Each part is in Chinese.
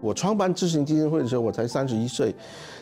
我创办智行基金会的时候，我才三十一岁，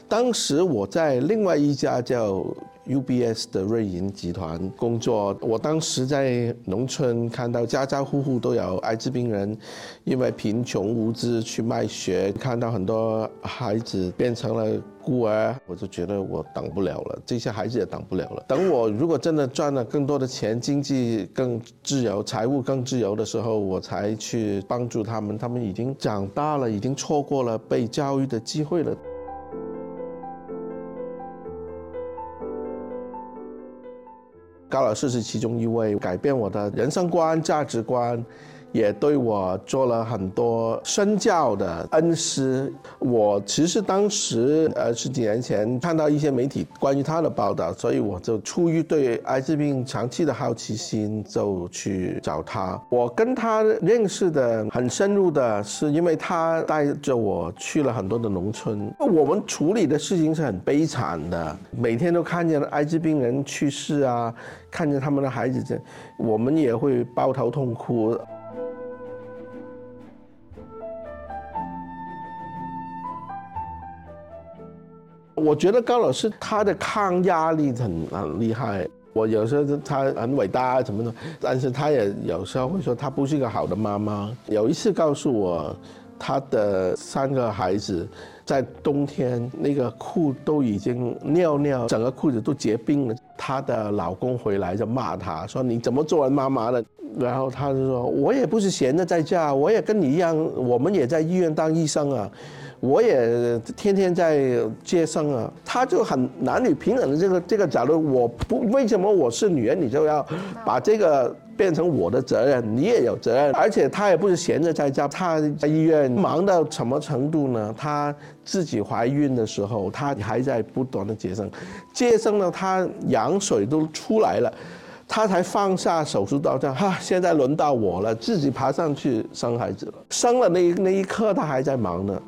当时我在另外一家叫。UBS 的瑞银集团工作，我当时在农村看到家家户户都有艾滋病人，因为贫穷无知去卖血，看到很多孩子变成了孤儿，我就觉得我挡不了了，这些孩子也挡不了了。等我如果真的赚了更多的钱，经济更自由，财务更自由的时候，我才去帮助他们。他们已经长大了，已经错过了被教育的机会了。高老师是其中一位改变我的人生观、价值观。也对我做了很多身教的恩师。我其实当时呃十几年前看到一些媒体关于他的报道，所以我就出于对艾滋病长期的好奇心，就去找他。我跟他认识的很深入的是，因为他带着我去了很多的农村。我们处理的事情是很悲惨的，每天都看见艾滋病人去世啊，看见他们的孩子这，我们也会抱头痛哭。我觉得高老师他的抗压力很很厉害。我有时候他很伟大什么的，但是他也有时候会说他不是一个好的妈妈。有一次告诉我，他的三个孩子在冬天那个裤都已经尿尿，整个裤子都结冰了。她的老公回来就骂她说：“你怎么做人妈妈的？”然后他就说：“我也不是闲的在家，我也跟你一样，我们也在医院当医生啊。”我也天天在接生啊，他就很男女平等的这个这个角度，我不为什么我是女人，你就要把这个变成我的责任，你也有责任，而且他也不是闲着在家，他在医院忙到什么程度呢？他自己怀孕的时候，他还在不断的接生，接生了，他羊水都出来了，他才放下手术刀，这样哈，现在轮到我了，自己爬上去生孩子了，生了那那一刻，他还在忙呢。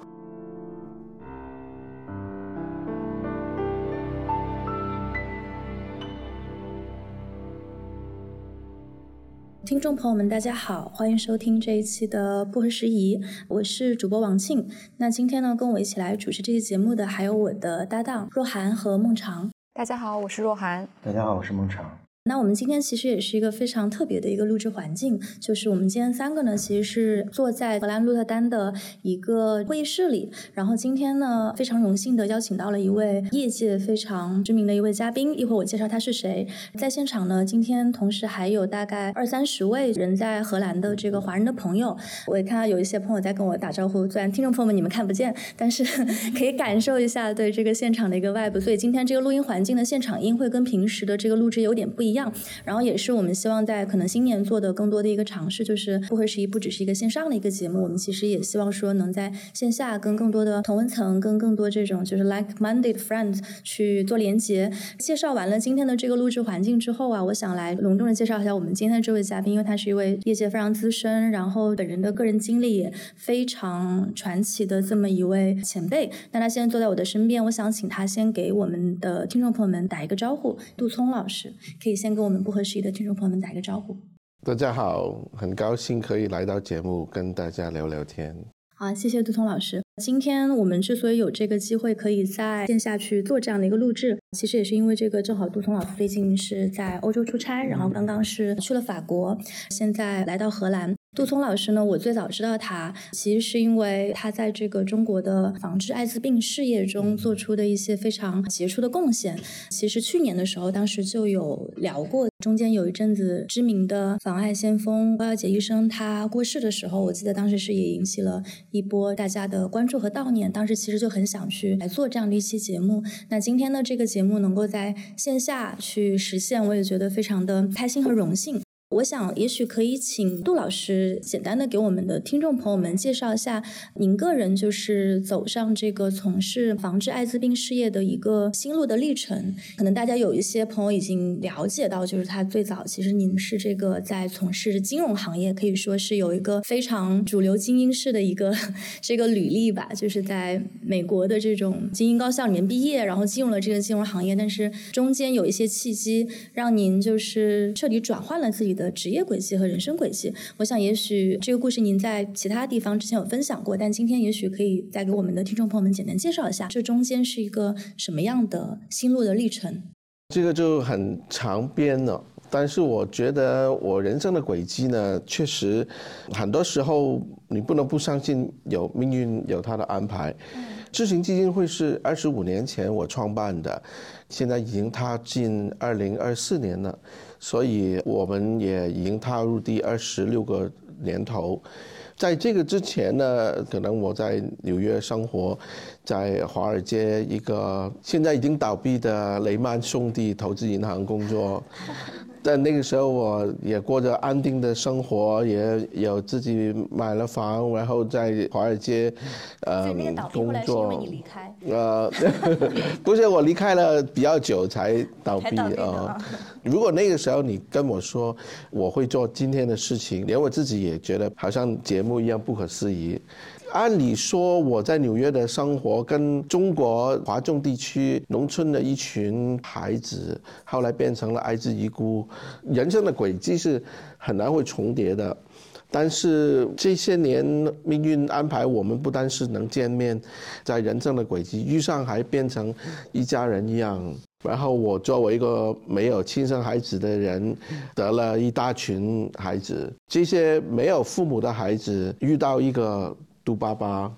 听众朋友们，大家好，欢迎收听这一期的不合时宜，我是主播王庆。那今天呢，跟我一起来主持这期节目的还有我的搭档若涵和孟尝。大家好，我是若涵。大家好，我是孟尝。那我们今天其实也是一个非常特别的一个录制环境，就是我们今天三个呢，其实是坐在荷兰鹿特丹的一个会议室里。然后今天呢，非常荣幸的邀请到了一位业界非常知名的一位嘉宾，一会儿我介绍他是谁。在现场呢，今天同时还有大概二三十位人在荷兰的这个华人的朋友，我也看到有一些朋友在跟我打招呼，虽然听众朋友们你们看不见，但是 可以感受一下对这个现场的一个 vibe。所以今天这个录音环境的现场音会跟平时的这个录制有点不一样。样，然后也是我们希望在可能新年做的更多的一个尝试，就是不合时宜不只是一个线上的一个节目，我们其实也希望说能在线下跟更多的同温层、跟更多这种就是 like-minded friends 去做连接。介绍完了今天的这个录制环境之后啊，我想来隆重的介绍一下我们今天的这位嘉宾，因为他是一位业界非常资深，然后本人的个人经历也非常传奇的这么一位前辈。那他现在坐在我的身边，我想请他先给我们的听众朋友们打一个招呼。杜聪老师，可以先。先跟我们不合时宜的听众朋友们打一个招呼。大家好，很高兴可以来到节目跟大家聊聊天。好，谢谢杜通老师。今天我们之所以有这个机会可以在线下去做这样的一个录制，其实也是因为这个正好杜通老师最近是在欧洲出差，然后刚刚是去了法国，现在来到荷兰。杜聪老师呢？我最早知道他，其实是因为他在这个中国的防治艾滋病事业中做出的一些非常杰出的贡献。其实去年的时候，当时就有聊过，中间有一阵子知名的防艾先锋高耀杰医生他过世的时候，我记得当时是也引起了一波大家的关注和悼念。当时其实就很想去来做这样的一期节目。那今天呢，这个节目能够在线下去实现，我也觉得非常的开心和荣幸。我想，也许可以请杜老师简单的给我们的听众朋友们介绍一下，您个人就是走上这个从事防治艾滋病事业的一个心路的历程。可能大家有一些朋友已经了解到，就是他最早其实您是这个在从事金融行业，可以说是有一个非常主流精英式的一个 这个履历吧，就是在美国的这种精英高校里面毕业，然后进入了这个金融行业，但是中间有一些契机让您就是彻底转换了自己。的职业轨迹和人生轨迹。我想，也许这个故事您在其他地方之前有分享过，但今天也许可以再给我们的听众朋友们简单介绍一下，这中间是一个什么样的心路的历程。这个就很长篇了，但是我觉得我人生的轨迹呢，确实很多时候你不能不相信有命运有它的安排。智行基金会是二十五年前我创办的，现在已经踏进二零二四年了，所以我们也已经踏入第二十六个年头。在这个之前呢，可能我在纽约生活，在华尔街一个现在已经倒闭的雷曼兄弟投资银行工作。但那个时候我也过着安定的生活，也有自己买了房，然后在华尔街，呃，工作。因为你离开。呃，不是我离开了比较久才倒闭啊。如果那个时候你跟我说我会做今天的事情，连我自己也觉得好像节目一样不可思议。按理说，我在纽约的生活跟中国华中地区农村的一群孩子，后来变成了艾滋遗孤，人生的轨迹是很难会重叠的。但是这些年命运安排，我们不单是能见面，在人生的轨迹遇上，还变成一家人一样。然后我作为一个没有亲生孩子的人，得了一大群孩子，这些没有父母的孩子遇到一个。杜巴巴，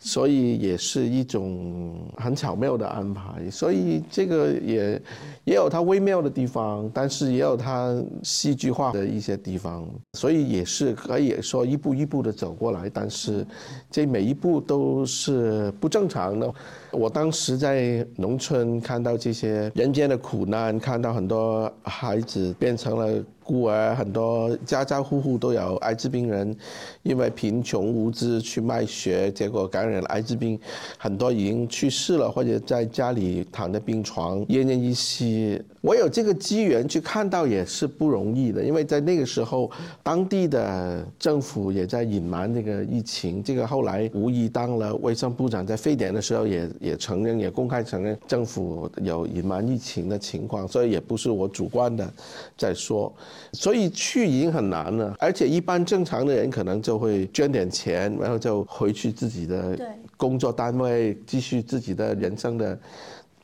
所以也是一种很巧妙的安排，所以这个也也有它微妙的地方，但是也有它戏剧化的一些地方，所以也是可以说一步一步的走过来，但是这每一步都是不正常的。我当时在农村看到这些人间的苦难，看到很多孩子变成了。孤儿很多，家家户户都有艾滋病人，因为贫穷无知去卖血，结果感染了艾滋病，很多已经去世了，或者在家里躺在病床奄奄一息。我有这个机缘去看到也是不容易的，因为在那个时候，当地的政府也在隐瞒这个疫情。这个后来吴仪当了卫生部长，在非典的时候也也承认，也公开承认政府有隐瞒疫情的情况，所以也不是我主观的在说。所以去已经很难了，而且一般正常的人可能就会捐点钱，然后就回去自己的工作单位继续自己的人生的。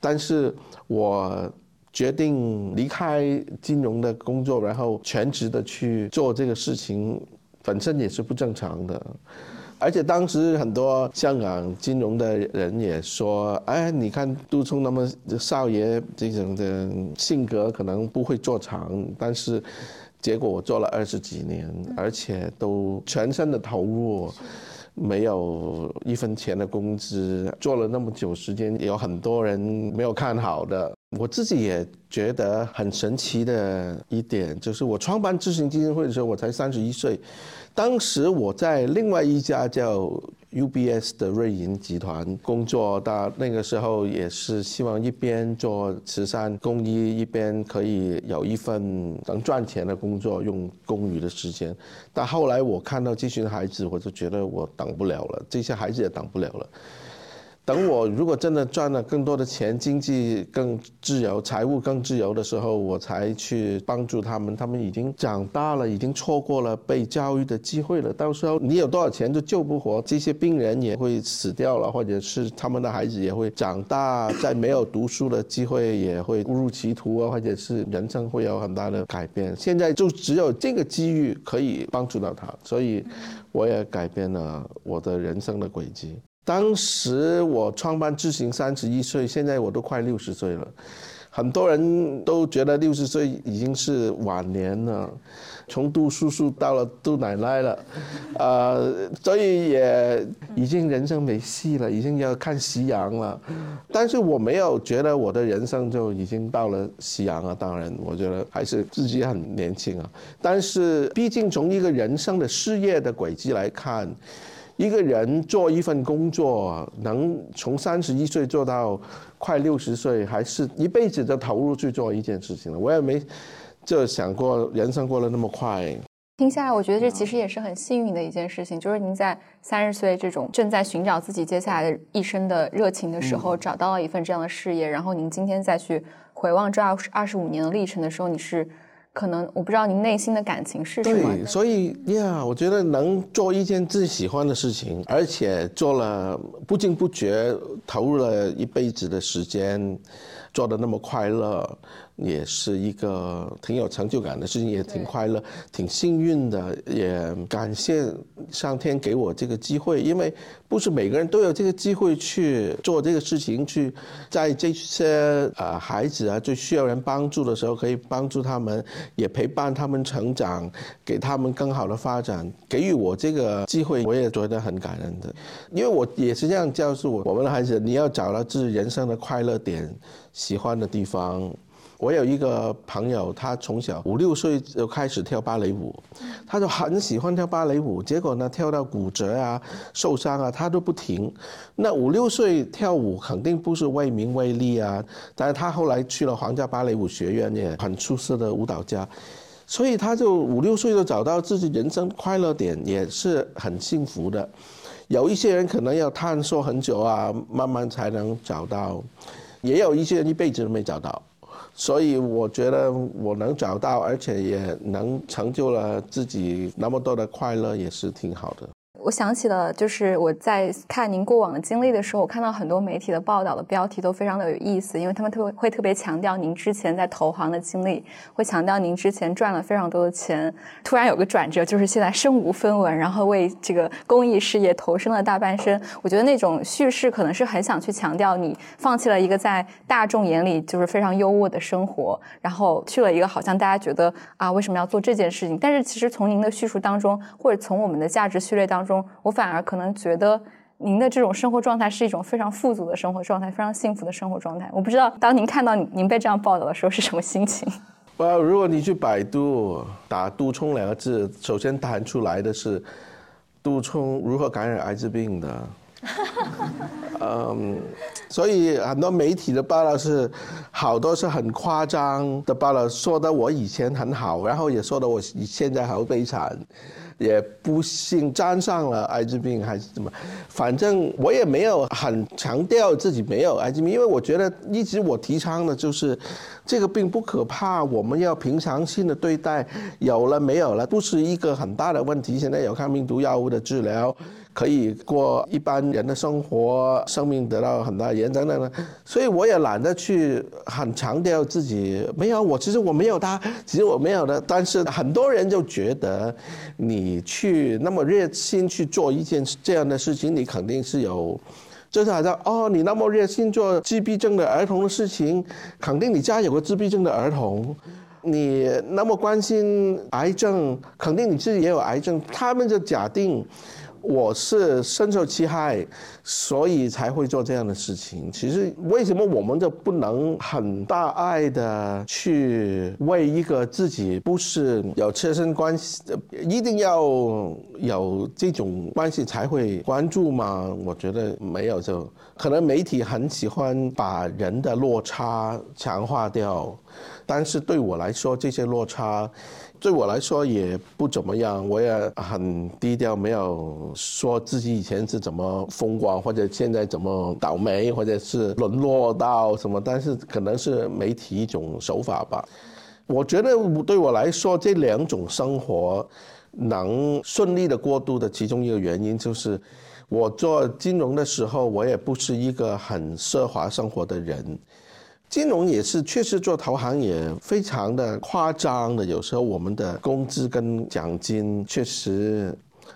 但是我决定离开金融的工作，然后全职的去做这个事情，本身也是不正常的。而且当时很多香港金融的人也说：“哎，你看杜聪那么少爷这种的性格，可能不会做长。”但是，结果我做了二十几年，而且都全身的投入，没有一分钱的工资，做了那么久时间，有很多人没有看好的。我自己也觉得很神奇的一点，就是我创办知行基金会的时候，我才三十一岁。当时我在另外一家叫 UBS 的瑞银集团工作，到那个时候也是希望一边做慈善公益，一边可以有一份能赚钱的工作，用公余的时间。但后来我看到这群孩子，我就觉得我等不了了，这些孩子也等不了了。等我如果真的赚了更多的钱，经济更自由，财务更自由的时候，我才去帮助他们。他们已经长大了，已经错过了被教育的机会了。到时候你有多少钱都救不活，这些病人也会死掉了，或者是他们的孩子也会长大，在没有读书的机会，也会误入歧途啊，或者是人生会有很大的改变。现在就只有这个机遇可以帮助到他，所以我也改变了我的人生的轨迹。当时我创办智行三十一岁，现在我都快六十岁了，很多人都觉得六十岁已经是晚年了，从杜叔叔到了杜奶奶了，呃，所以也已经人生没戏了，已经要看夕阳了。但是我没有觉得我的人生就已经到了夕阳啊，当然，我觉得还是自己很年轻啊。但是毕竟从一个人生的事业的轨迹来看。一个人做一份工作，能从三十一岁做到快六十岁，还是一辈子的投入去做一件事情了。我也没就想过人生过得那么快。听下来，我觉得这其实也是很幸运的一件事情，就是您在三十岁这种正在寻找自己接下来的一生的热情的时候，找到了一份这样的事业。然后您今天再去回望这二十二十五年的历程的时候，你是可能我不知道您内心的感情是什么。对，所以呀，我觉得能做一件自己喜欢的事情，而且做了不经不觉投入了一辈子的时间，做的那么快乐。也是一个挺有成就感的事情，也挺快乐、挺幸运的。也感谢上天给我这个机会，因为不是每个人都有这个机会去做这个事情，去在这些呃孩子啊最需要人帮助的时候，可以帮助他们，也陪伴他们成长，给他们更好的发展。给予我这个机会，我也觉得很感恩的，因为我也是这样教诉我我们的孩子：你要找到自己人生的快乐点、喜欢的地方。我有一个朋友，他从小五六岁就开始跳芭蕾舞，他就很喜欢跳芭蕾舞。结果呢，跳到骨折啊、受伤啊，他都不停。那五六岁跳舞肯定不是为名为利啊，但是他后来去了皇家芭蕾舞学院，也很出色的舞蹈家。所以他就五六岁就找到自己人生快乐点，也是很幸福的。有一些人可能要探索很久啊，慢慢才能找到；也有一些人一辈子都没找到。所以我觉得我能找到，而且也能成就了自己那么多的快乐，也是挺好的。我想起了，就是我在看您过往的经历的时候，我看到很多媒体的报道的标题都非常的有意思，因为他们特会特别强调您之前在投行的经历，会强调您之前赚了非常多的钱，突然有个转折，就是现在身无分文，然后为这个公益事业投身了大半生。我觉得那种叙事可能是很想去强调你放弃了一个在大众眼里就是非常优渥的生活，然后去了一个好像大家觉得啊为什么要做这件事情？但是其实从您的叙述当中，或者从我们的价值序列当中。中，我反而可能觉得您的这种生活状态是一种非常富足的生活状态，非常幸福的生活状态。我不知道当您看到您被这样报道的时候是什么心情。哇，如果你去百度打“杜冲”两个字，首先弹出来的是杜冲如何感染艾滋病的。嗯，所以很多媒体的报道是好多是很夸张的报道，说的我以前很好，然后也说的我现在好悲惨。也不幸沾上了艾滋病还是怎么，反正我也没有很强调自己没有艾滋病，因为我觉得一直我提倡的就是，这个病不可怕，我们要平常心的对待，有了没有了不是一个很大的问题。现在有抗病毒药物的治疗。可以过一般人的生活，生命得到很大延长等等，所以我也懒得去很强调自己没有我，其实我没有他，其实我没有的。但是很多人就觉得，你去那么热心去做一件这样的事情，你肯定是有，就是好像哦，你那么热心做自闭症的儿童的事情，肯定你家有个自闭症的儿童，你那么关心癌症，肯定你自己也有癌症，他们就假定。我是深受其害，所以才会做这样的事情。其实，为什么我们就不能很大爱的去为一个自己不是有切身关系，一定要有这种关系才会关注吗？我觉得没有，就可能媒体很喜欢把人的落差强化掉，但是对我来说，这些落差。对我来说也不怎么样，我也很低调，没有说自己以前是怎么风光，或者现在怎么倒霉，或者是沦落到什么。但是可能是媒体一种手法吧。我觉得对我来说，这两种生活能顺利的过渡的其中一个原因，就是我做金融的时候，我也不是一个很奢华生活的人。金融也是，确实做投行也非常的夸张的。有时候我们的工资跟奖金确实，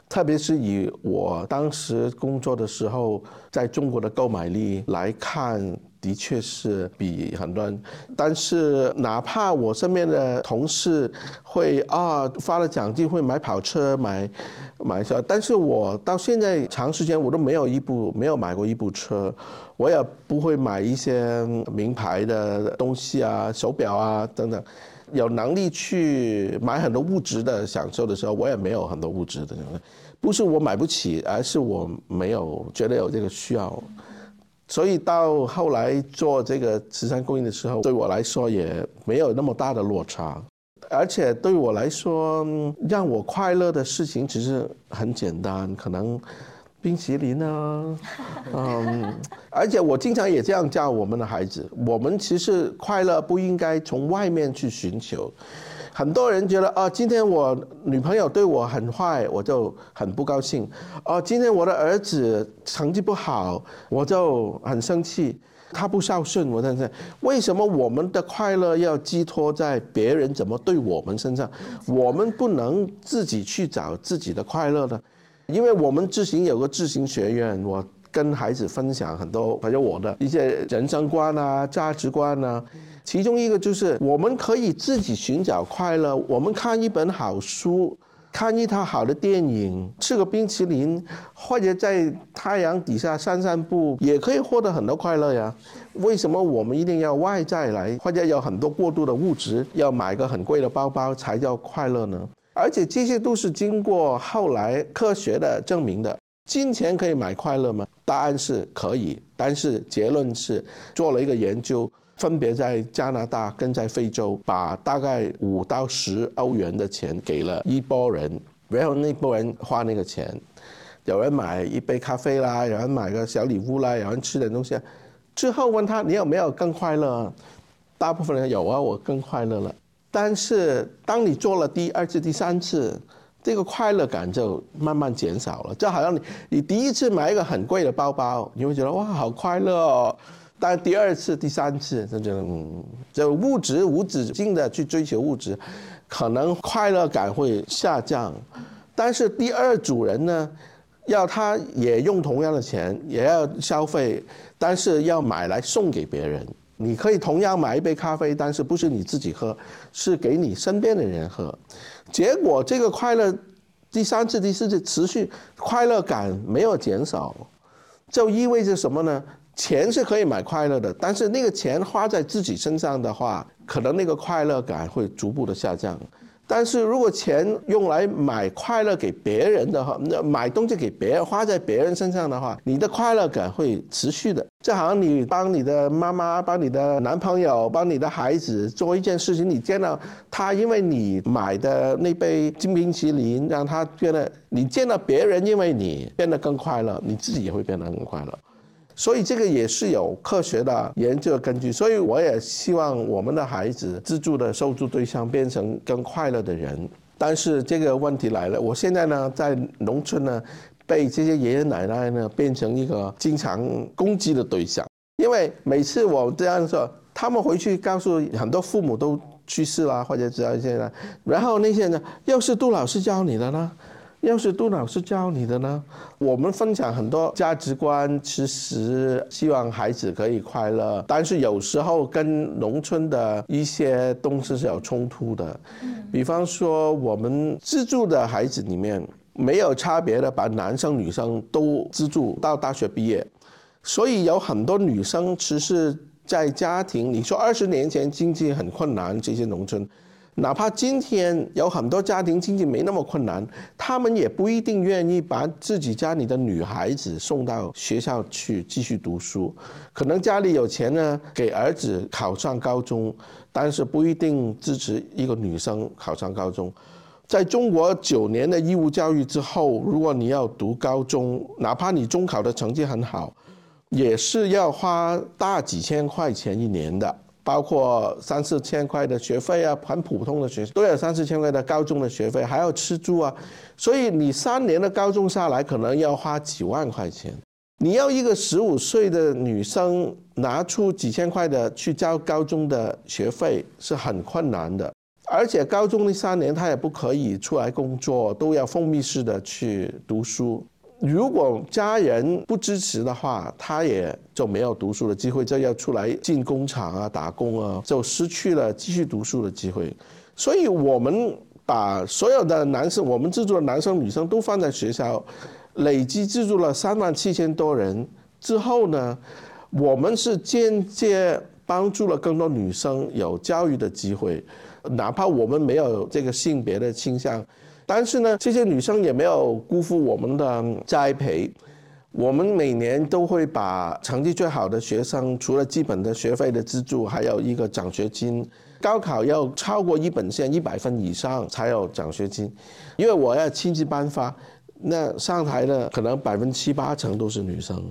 特别是以我当时工作的时候，在中国的购买力来看。的确是比很多人，但是哪怕我身边的同事会啊发了奖金会买跑车买买车，但是我到现在长时间我都没有一部没有买过一部车，我也不会买一些名牌的东西啊手表啊等等，有能力去买很多物质的享受的时候，我也没有很多物质的，不是我买不起，而是我没有觉得有这个需要。所以到后来做这个慈善公益的时候，对我来说也没有那么大的落差，而且对我来说，让我快乐的事情其实很简单，可能冰淇淋啊，嗯，而且我经常也这样教我们的孩子，我们其实快乐不应该从外面去寻求，很多人觉得啊，今天我女朋友对我很坏，我就很不高兴；哦，今天我的儿子成绩不好，我就很生气。他不孝顺，我在这，为什么我们的快乐要寄托在别人怎么对我们身上？我们不能自己去找自己的快乐呢？因为我们自行有个自行学院，我跟孩子分享很多，反正我的一些人生观啊、价值观啊。其中一个就是我们可以自己寻找快乐。我们看一本好书。看一套好的电影，吃个冰淇淋，或者在太阳底下散散步，也可以获得很多快乐呀。为什么我们一定要外在来，或者有很多过度的物质，要买个很贵的包包才叫快乐呢？而且这些都是经过后来科学的证明的。金钱可以买快乐吗？答案是可以，但是结论是做了一个研究。分别在加拿大跟在非洲，把大概五到十欧元的钱给了一波人，然后那波人花那个钱，有人买一杯咖啡啦，有人买个小礼物啦，有人吃点东西，之后问他你有没有更快乐？大部分人有啊，我更快乐了。但是当你做了第二次、第三次，这个快乐感就慢慢减少了，就好像你你第一次买一个很贵的包包，你会觉得哇好快乐哦。但第二次、第三次，他就嗯，就物质无止境的去追求物质，可能快乐感会下降。但是第二组人呢，要他也用同样的钱，也要消费，但是要买来送给别人。你可以同样买一杯咖啡，但是不是你自己喝，是给你身边的人喝。结果这个快乐，第三次、第四次持续，快乐感没有减少，就意味着什么呢？钱是可以买快乐的，但是那个钱花在自己身上的话，可能那个快乐感会逐步的下降。但是如果钱用来买快乐给别人的话，那买东西给别人花在别人身上的话，你的快乐感会持续的。就好像你帮你的妈妈、帮你的男朋友、帮你的孩子做一件事情，你见到他因为你买的那杯金冰淇淋，让他变得你见到别人因为你变得更快乐，你自己也会变得更快乐。所以这个也是有科学的研究根据，所以我也希望我们的孩子资助的受助对象变成更快乐的人。但是这个问题来了，我现在呢在农村呢，被这些爷爷奶奶呢变成一个经常攻击的对象，因为每次我这样说，他们回去告诉很多父母都去世了或者知道一些人，然后那些呢，又是杜老师教你的呢？要是杜老师教你的呢？我们分享很多价值观，其实希望孩子可以快乐，但是有时候跟农村的一些东西是有冲突的。比方说，我们资助的孩子里面没有差别的，把男生女生都资助到大学毕业，所以有很多女生其实，在家庭，你说二十年前经济很困难，这些农村。哪怕今天有很多家庭经济没那么困难，他们也不一定愿意把自己家里的女孩子送到学校去继续读书。可能家里有钱呢，给儿子考上高中，但是不一定支持一个女生考上高中。在中国九年的义务教育之后，如果你要读高中，哪怕你中考的成绩很好，也是要花大几千块钱一年的。包括三四千块的学费啊，很普通的学都有三四千块的高中的学费，还要吃住啊，所以你三年的高中下来，可能要花几万块钱。你要一个十五岁的女生拿出几千块的去交高中的学费，是很困难的。而且高中那三年，她也不可以出来工作，都要封闭式的去读书。如果家人不支持的话，他也就没有读书的机会，就要出来进工厂啊、打工啊，就失去了继续读书的机会。所以，我们把所有的男生，我们资助的男生、女生都放在学校，累计资助了三万七千多人之后呢，我们是间接帮助了更多女生有教育的机会，哪怕我们没有这个性别的倾向。但是呢，这些女生也没有辜负我们的栽培。我们每年都会把成绩最好的学生，除了基本的学费的资助，还有一个奖学金。高考要超过一本线一百分以上才有奖学金，因为我要亲自颁发。那上台的可能百分之七八成都是女生，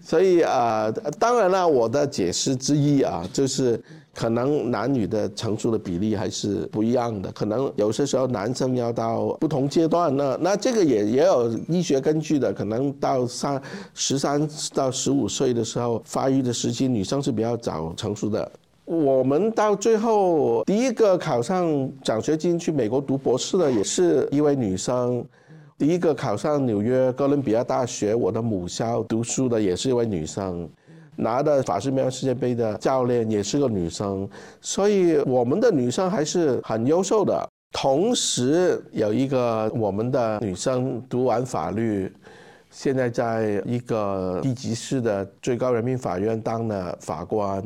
所以啊，当然了，我的解释之一啊，就是可能男女的成熟的比例还是不一样的，可能有些时候男生要到不同阶段，那那这个也也有医学根据的，可能到三十三到十五岁的时候发育的时期，女生是比较早成熟的。我们到最后第一个考上奖学金去美国读博士的也是一位女生，第一个考上纽约哥伦比亚大学我的母校读书的也是一位女生。拿的法式乒乓世界杯的教练也是个女生，所以我们的女生还是很优秀的。同时有一个我们的女生读完法律，现在在一个地级市的最高人民法院当了法官，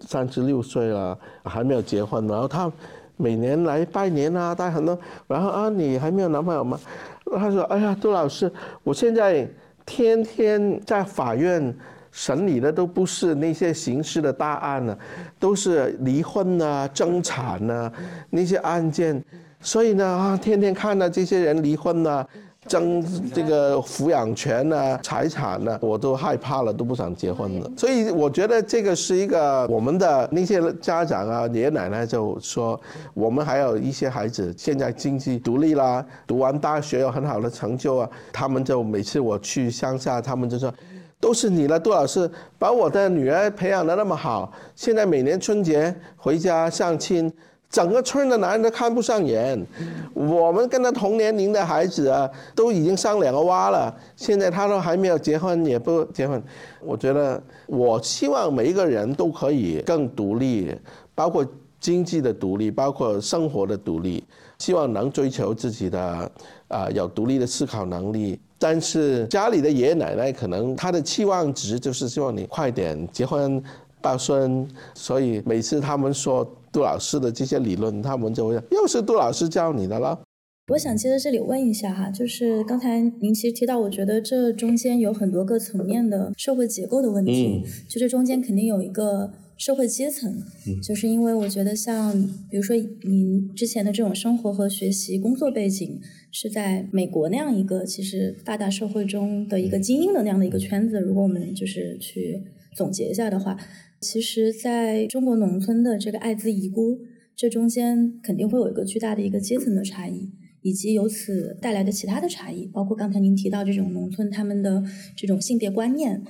三十六岁了还没有结婚。然后她每年来拜年啊，带很多。然后啊，你还没有男朋友吗？她说：“哎呀，杜老师，我现在天天在法院。”审理的都不是那些刑事的大案呢，都是离婚呐、争产呐那些案件，所以呢啊，天天看到这些人离婚呐、争这个抚养权呐、财产呐，我都害怕了，都不想结婚了。所以我觉得这个是一个我们的那些家长啊、爷爷奶奶就说，我们还有一些孩子现在经济独立啦，读完大学有很好的成就啊，他们就每次我去乡下，他们就说。都是你了，杜老师把我的女儿培养的那么好，现在每年春节回家相亲，整个村的男人都看不上眼。我们跟他同年龄的孩子啊，都已经上两个娃了，现在他都还没有结婚，也不结婚。我觉得，我希望每一个人都可以更独立，包括经济的独立，包括生活的独立，希望能追求自己的啊，有独立的思考能力。但是家里的爷爷奶奶可能他的期望值就是希望你快点结婚抱孙，所以每次他们说杜老师的这些理论，他们就会又是杜老师教你的了。我想接着这里问一下哈，就是刚才您其实提到，我觉得这中间有很多个层面的社会结构的问题，就这中间肯定有一个。社会阶层，就是因为我觉得像，比如说您之前的这种生活和学习工作背景是在美国那样一个其实大大社会中的一个精英的那样的一个圈子，如果我们就是去总结一下的话，其实在中国农村的这个艾滋遗孤，这中间肯定会有一个巨大的一个阶层的差异，以及由此带来的其他的差异，包括刚才您提到这种农村他们的这种性别观念。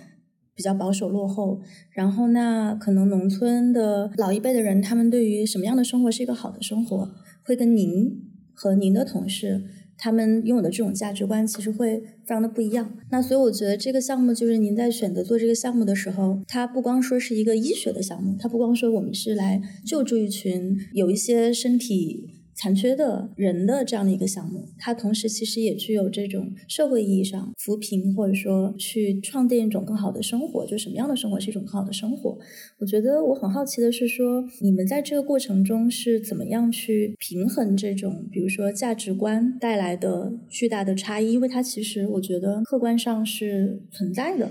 比较保守落后，然后那可能农村的老一辈的人，他们对于什么样的生活是一个好的生活，会跟您和您的同事他们拥有的这种价值观，其实会非常的不一样。那所以我觉得这个项目就是您在选择做这个项目的时候，它不光说是一个医学的项目，它不光说我们是来救助一群有一些身体。残缺的人的这样的一个项目，它同时其实也具有这种社会意义上扶贫，或者说去创建一种更好的生活。就什么样的生活是一种更好的生活？我觉得我很好奇的是说，你们在这个过程中是怎么样去平衡这种，比如说价值观带来的巨大的差异？因为它其实我觉得客观上是存在的。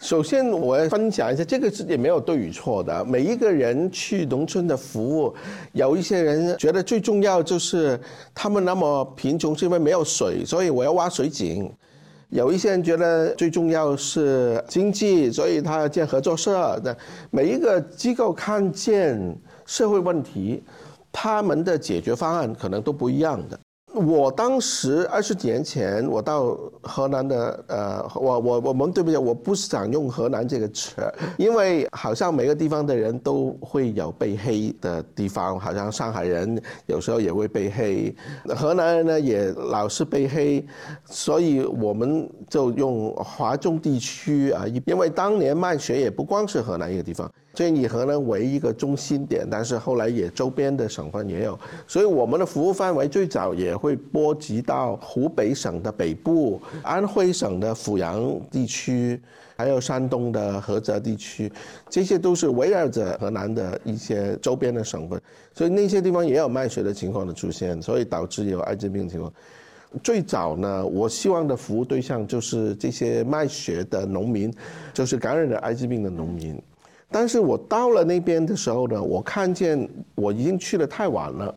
首先，我要分享一下，这个是也没有对与错的。每一个人去农村的服务，有一些人觉得最重要就是他们那么贫穷是因为没有水，所以我要挖水井；有一些人觉得最重要是经济，所以他要建合作社。的每一个机构看见社会问题，他们的解决方案可能都不一样的。我当时二十几年前，我到河南的，呃，我我我们对不起，我不想用河南这个词，因为好像每个地方的人都会有被黑的地方，好像上海人有时候也会被黑，河南人呢也老是被黑，所以我们就用华中地区啊，因为当年卖血也不光是河南一个地方。所以以河南为一个中心点，但是后来也周边的省份也有，所以我们的服务范围最早也会波及到湖北省的北部、安徽省的阜阳地区，还有山东的菏泽地区，这些都是围绕着河南的一些周边的省份，所以那些地方也有卖血的情况的出现，所以导致有艾滋病情况。最早呢，我希望的服务对象就是这些卖血的农民，就是感染了艾滋病的农民。但是我到了那边的时候呢，我看见我已经去的太晚了，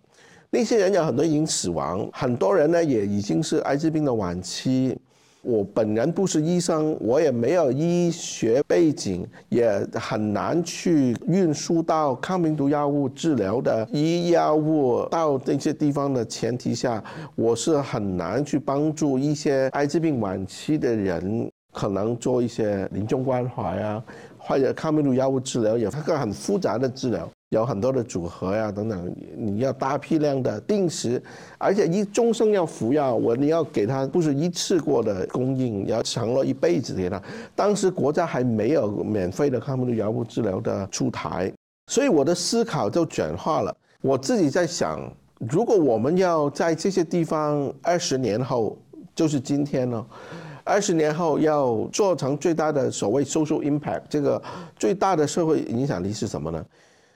那些人有很多已经死亡，很多人呢也已经是艾滋病的晚期，我本人不是医生，我也没有医学背景，也很难去运输到抗病毒药物治疗的医药物到这些地方的前提下，我是很难去帮助一些艾滋病晚期的人，可能做一些临终关怀啊，或者抗病毒药物治疗，有一个很复杂的治疗。有很多的组合呀，等等，你要大批量的定时，而且一终生要服药，我你要给他不是一次过的供应，要承诺一辈子给他。当时国家还没有免费的抗病毒药物治疗的出台，所以我的思考就转化了。我自己在想，如果我们要在这些地方二十年后，就是今天呢，二十年后要做成最大的所谓 social impact，这个最大的社会影响力是什么呢？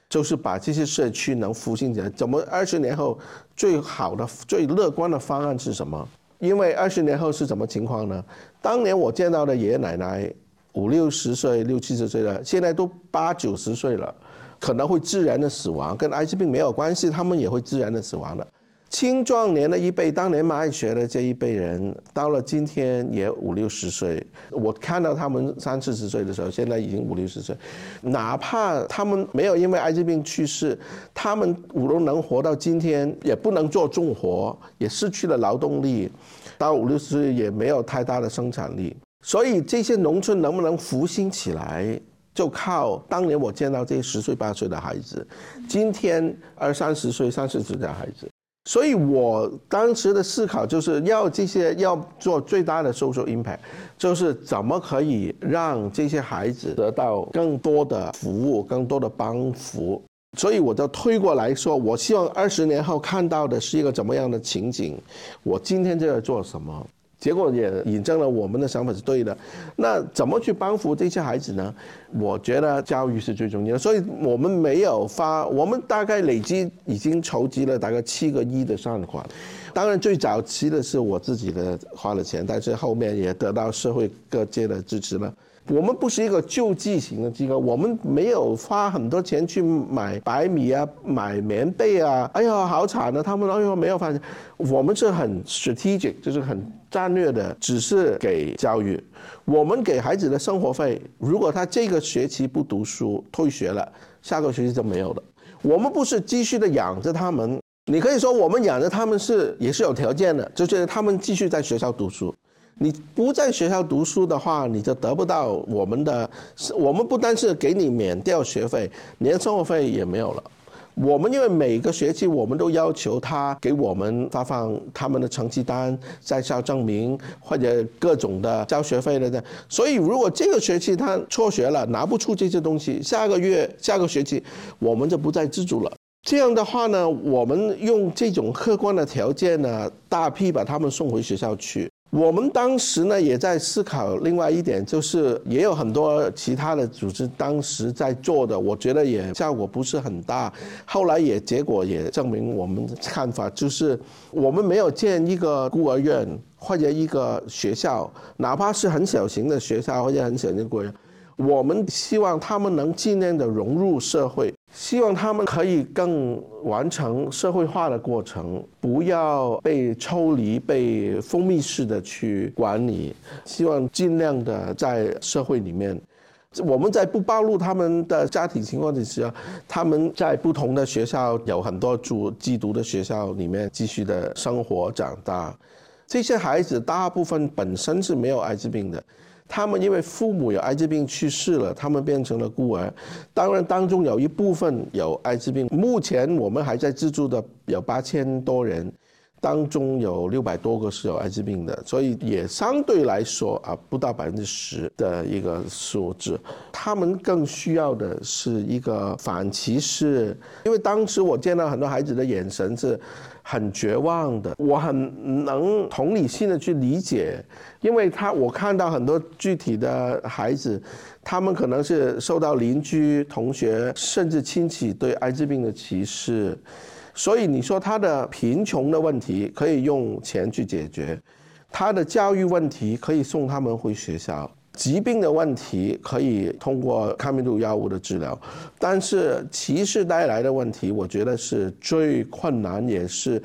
就是把这些社区能复兴起来。怎么二十年后最好的、最乐观的方案是什么？因为二十年后是什么情况呢？当年我见到的爷爷奶奶五六十岁、六七十岁了，现在都八九十岁了，可能会自然的死亡，跟艾滋病没有关系，他们也会自然的死亡的。青壮年的一辈，当年蚂蚁学的这一辈人，到了今天也五六十岁。我看到他们三四十岁的时候，现在已经五六十岁。哪怕他们没有因为艾滋病去世，他们无论能活到今天，也不能做重活，也失去了劳动力，到五六十岁也没有太大的生产力。所以这些农村能不能复兴起来，就靠当年我见到这些十岁八岁的孩子，今天二三十岁、三四十岁的孩子。所以我当时的思考就是要这些要做最大的 social impact，就是怎么可以让这些孩子得到更多的服务、更多的帮扶。所以我就推过来说，我希望二十年后看到的是一个怎么样的情景，我今天就要做什么。结果也引证了我们的想法是对的，那怎么去帮扶这些孩子呢？我觉得教育是最重要的，所以我们没有发，我们大概累积已经筹集了大概七个亿的善款，当然最早期的是我自己的花了钱，但是后面也得到社会各界的支持了。我们不是一个救济型的机构，我们没有花很多钱去买白米啊、买棉被啊。哎呀，好惨啊！他们哎呦没有发现，我们是很 strategic，就是很战略的，只是给教育。我们给孩子的生活费，如果他这个学期不读书退学了，下个学期就没有了。我们不是继续的养着他们，你可以说我们养着他们是也是有条件的，就是他们继续在学校读书。你不在学校读书的话，你就得不到我们的。我们不单是给你免掉学费，连生活费也没有了。我们因为每个学期我们都要求他给我们发放他们的成绩单、在校证明或者各种的交学费的。所以如果这个学期他辍学了，拿不出这些东西，下个月、下个学期我们就不再资助了。这样的话呢，我们用这种客观的条件呢，大批把他们送回学校去。我们当时呢也在思考另外一点，就是也有很多其他的组织当时在做的，我觉得也效果不是很大。后来也结果也证明我们的看法，就是我们没有建一个孤儿院或者一个学校，哪怕是很小型的学校或者很小型的孤儿院。我们希望他们能尽量的融入社会，希望他们可以更完成社会化的过程，不要被抽离、被封闭式的去管理。希望尽量的在社会里面，我们在不暴露他们的家庭情况的时候，他们在不同的学校有很多住寄读的学校里面继续的生活长大。这些孩子大部分本身是没有艾滋病的。他们因为父母有艾滋病去世了，他们变成了孤儿。当然，当中有一部分有艾滋病。目前我们还在资助的有八千多人，当中有六百多个是有艾滋病的，所以也相对来说啊，不到百分之十的一个数字。他们更需要的是一个反歧视，因为当时我见到很多孩子的眼神是。很绝望的，我很能同理心的去理解，因为他我看到很多具体的孩子，他们可能是受到邻居、同学甚至亲戚对艾滋病的歧视，所以你说他的贫穷的问题可以用钱去解决，他的教育问题可以送他们回学校。疾病的问题可以通过抗病毒药物的治疗，但是歧视带来的问题，我觉得是最困难，也是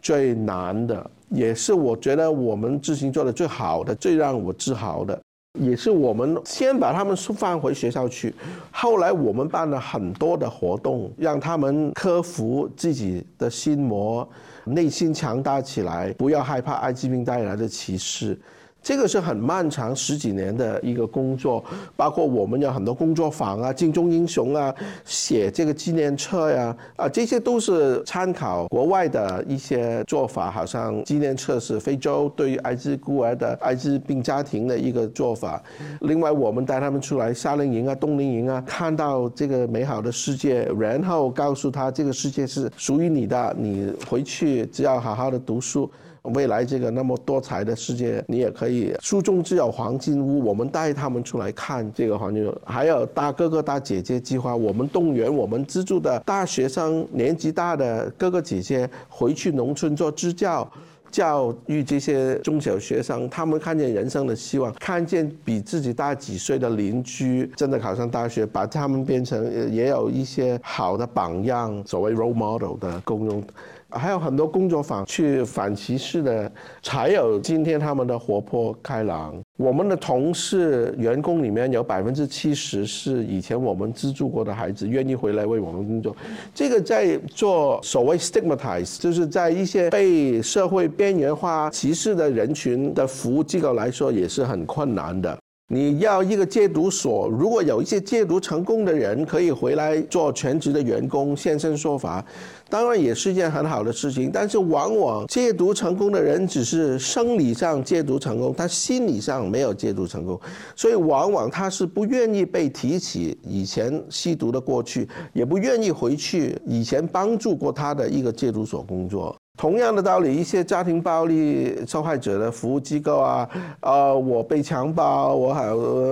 最难的，也是我觉得我们自行做的最好的、最让我自豪的，也是我们先把他们放回学校去，后来我们办了很多的活动，让他们克服自己的心魔，内心强大起来，不要害怕艾滋病带来的歧视。这个是很漫长十几年的一个工作，包括我们有很多工作坊啊、金钟英雄啊、写这个纪念册呀，啊，这些都是参考国外的一些做法，好像纪念册是非洲对于艾滋孤儿的艾滋病家庭的一个做法。另外，我们带他们出来夏令营啊、冬令营啊，看到这个美好的世界，然后告诉他这个世界是属于你的，你回去只要好好的读书。未来这个那么多彩的世界，你也可以书中只有黄金屋。我们带他们出来看这个黄金屋，还有大哥哥大姐姐计划，我们动员我们资助的大学生、年纪大的哥哥姐姐回去农村做支教，教育这些中小学生，他们看见人生的希望，看见比自己大几岁的邻居真的考上大学，把他们变成也有一些好的榜样，所谓 role model 的功用。还有很多工作坊去反歧视的，才有今天他们的活泼开朗。我们的同事员工里面有百分之七十是以前我们资助过的孩子，愿意回来为我们工作。这个在做所谓 stigmatize，就是在一些被社会边缘化歧视的人群的服务机构来说，也是很困难的。你要一个戒毒所，如果有一些戒毒成功的人可以回来做全职的员工，现身说法，当然也是一件很好的事情。但是往往戒毒成功的人只是生理上戒毒成功，他心理上没有戒毒成功，所以往往他是不愿意被提起以前吸毒的过去，也不愿意回去以前帮助过他的一个戒毒所工作。同样的道理，一些家庭暴力受害者的服务机构啊，呃，我被强暴，我好，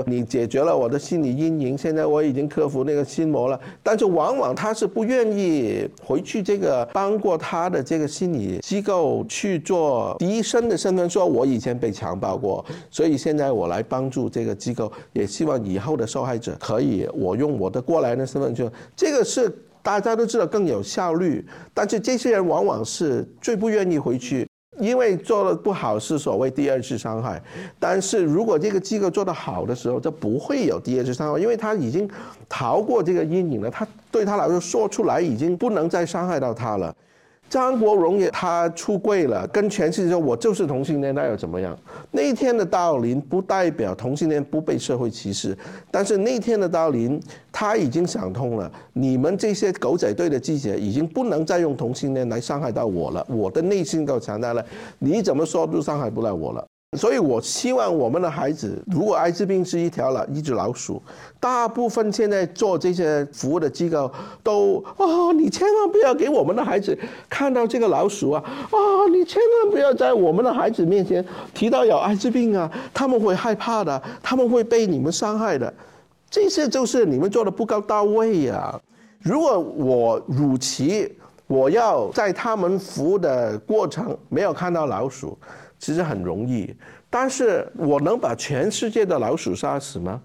你解决了我的心理阴影，现在我已经克服那个心魔了。但是往往他是不愿意回去这个帮过他的这个心理机构去做医生的身份，说我以前被强暴过，所以现在我来帮助这个机构，也希望以后的受害者可以我用我的过来的身份去，这个是。大家都知道更有效率，但是这些人往往是最不愿意回去，因为做的不好是所谓第二次伤害。但是如果这个机构做得好的时候，就不会有第二次伤害，因为他已经逃过这个阴影了。他对他来说说出来已经不能再伤害到他了。张国荣也他出柜了，跟全世界说我就是同性恋，那又怎么样？那天的道林不代表同性恋不被社会歧视，但是那天的道林他已经想通了，你们这些狗仔队的记者已经不能再用同性恋来伤害到我了，我的内心够强大了，你怎么说都伤害不了我了。所以，我希望我们的孩子，如果艾滋病是一条老一只老鼠，大部分现在做这些服务的机构都啊，你千万不要给我们的孩子看到这个老鼠啊啊，你千万不要在我们的孩子面前提到有艾滋病啊，他们会害怕的，他们会被你们伤害的，这些就是你们做的不够到位呀。如果我乳期，我要在他们服务的过程没有看到老鼠。其实很容易，但是我能把全世界的老鼠杀死吗？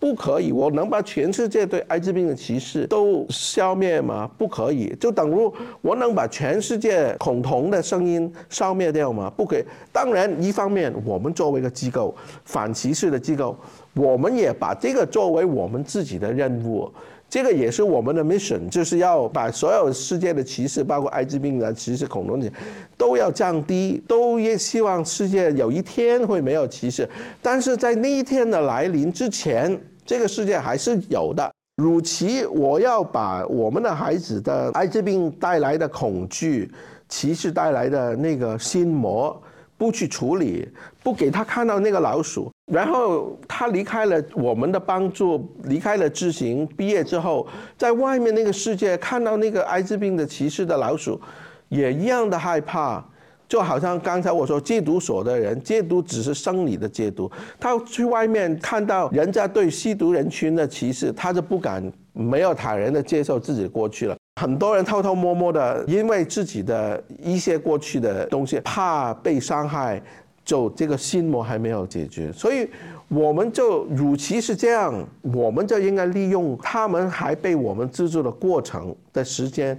不可以。我能把全世界对艾滋病的歧视都消灭吗？不可以。就等于我能把全世界恐同的声音消灭掉吗？不可以。当然，一方面我们作为一个机构，反歧视的机构，我们也把这个作为我们自己的任务。这个也是我们的 mission，就是要把所有世界的歧视，包括艾滋病的歧视、恐龙的，都要降低，都也希望世界有一天会没有歧视。但是在那一天的来临之前，这个世界还是有的。如其我要把我们的孩子的艾滋病带来的恐惧、歧视带来的那个心魔。不去处理，不给他看到那个老鼠，然后他离开了我们的帮助，离开了执行，毕业之后，在外面那个世界看到那个艾滋病的歧视的老鼠，也一样的害怕。就好像刚才我说戒毒所的人，戒毒只是生理的戒毒，他去外面看到人家对吸毒人群的歧视，他就不敢没有坦然的接受自己的过去了。很多人偷偷摸摸的，因为自己的一些过去的东西，怕被伤害，就这个心魔还没有解决。所以，我们就，与其是这样，我们就应该利用他们还被我们资助的过程的时间，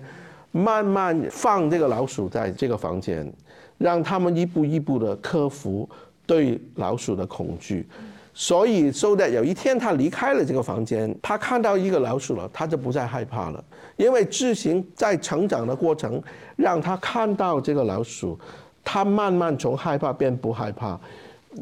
慢慢放这个老鼠在这个房间，让他们一步一步的克服对老鼠的恐惧。所以，so that 有一天他离开了这个房间，他看到一个老鼠了，他就不再害怕了，因为自行在成长的过程，让他看到这个老鼠，他慢慢从害怕变不害怕。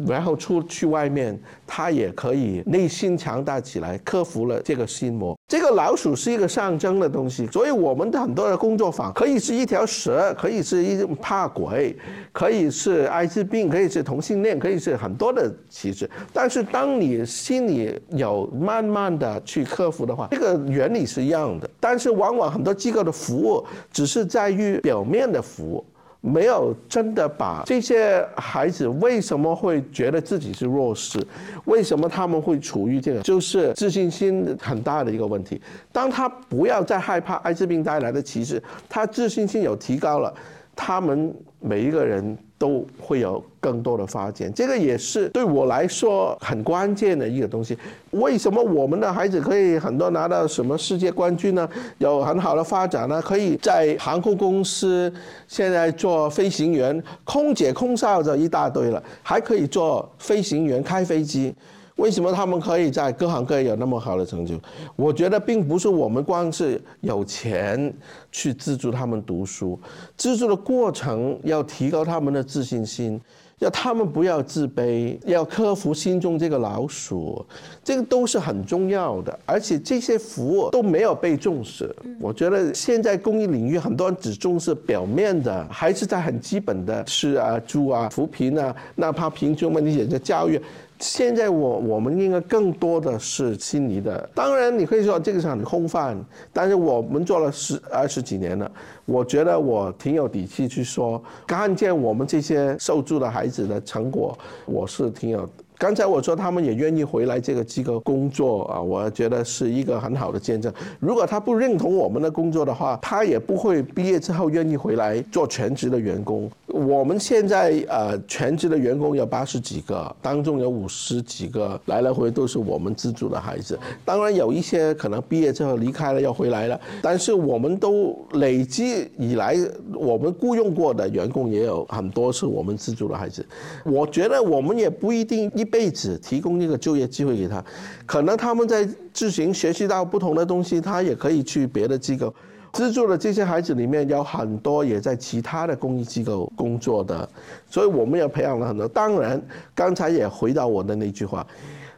然后出去外面，他也可以内心强大起来，克服了这个心魔。这个老鼠是一个象征的东西，所以我们的很多的工作坊可以是一条蛇，可以是一怕鬼，可以是艾滋病，可以是同性恋，可以是很多的歧视。但是当你心里有慢慢的去克服的话，这个原理是一样的。但是往往很多机构的服务只是在于表面的服务。没有真的把这些孩子为什么会觉得自己是弱势，为什么他们会处于这个，就是自信心很大的一个问题。当他不要再害怕艾滋病带来的歧视，他自信心有提高了，他们每一个人。都会有更多的发展，这个也是对我来说很关键的一个东西。为什么我们的孩子可以很多拿到什么世界冠军呢？有很好的发展呢？可以在航空公司现在做飞行员，空姐、空少就一大堆了，还可以做飞行员开飞机。为什么他们可以在各行各业有那么好的成就？我觉得并不是我们光是有钱去资助他们读书，资助的过程要提高他们的自信心，要他们不要自卑，要克服心中这个老鼠，这个都是很重要的。而且这些服务都没有被重视。我觉得现在公益领域很多人只重视表面的，还是在很基本的吃啊、住啊、扶贫啊，哪怕贫穷问题解决、教育。现在我我们应该更多的是心理的，当然你可以说这个是很空泛，但是我们做了十二十几年了，我觉得我挺有底气去说，看见我们这些受助的孩子的成果，我是挺有。刚才我说他们也愿意回来这个机构工作啊，我觉得是一个很好的见证。如果他不认同我们的工作的话，他也不会毕业之后愿意回来做全职的员工。我们现在呃全职的员工有八十几个，当中有五十几个来来回都是我们资助的孩子。当然有一些可能毕业之后离开了要回来了，但是我们都累积以来，我们雇佣过的员工也有很多是我们资助的孩子。我觉得我们也不一定一。一辈子提供一个就业机会给他，可能他们在自行学习到不同的东西，他也可以去别的机构。资助的这些孩子里面有很多也在其他的公益机构工作的，所以我们也培养了很多。当然，刚才也回到我的那句话，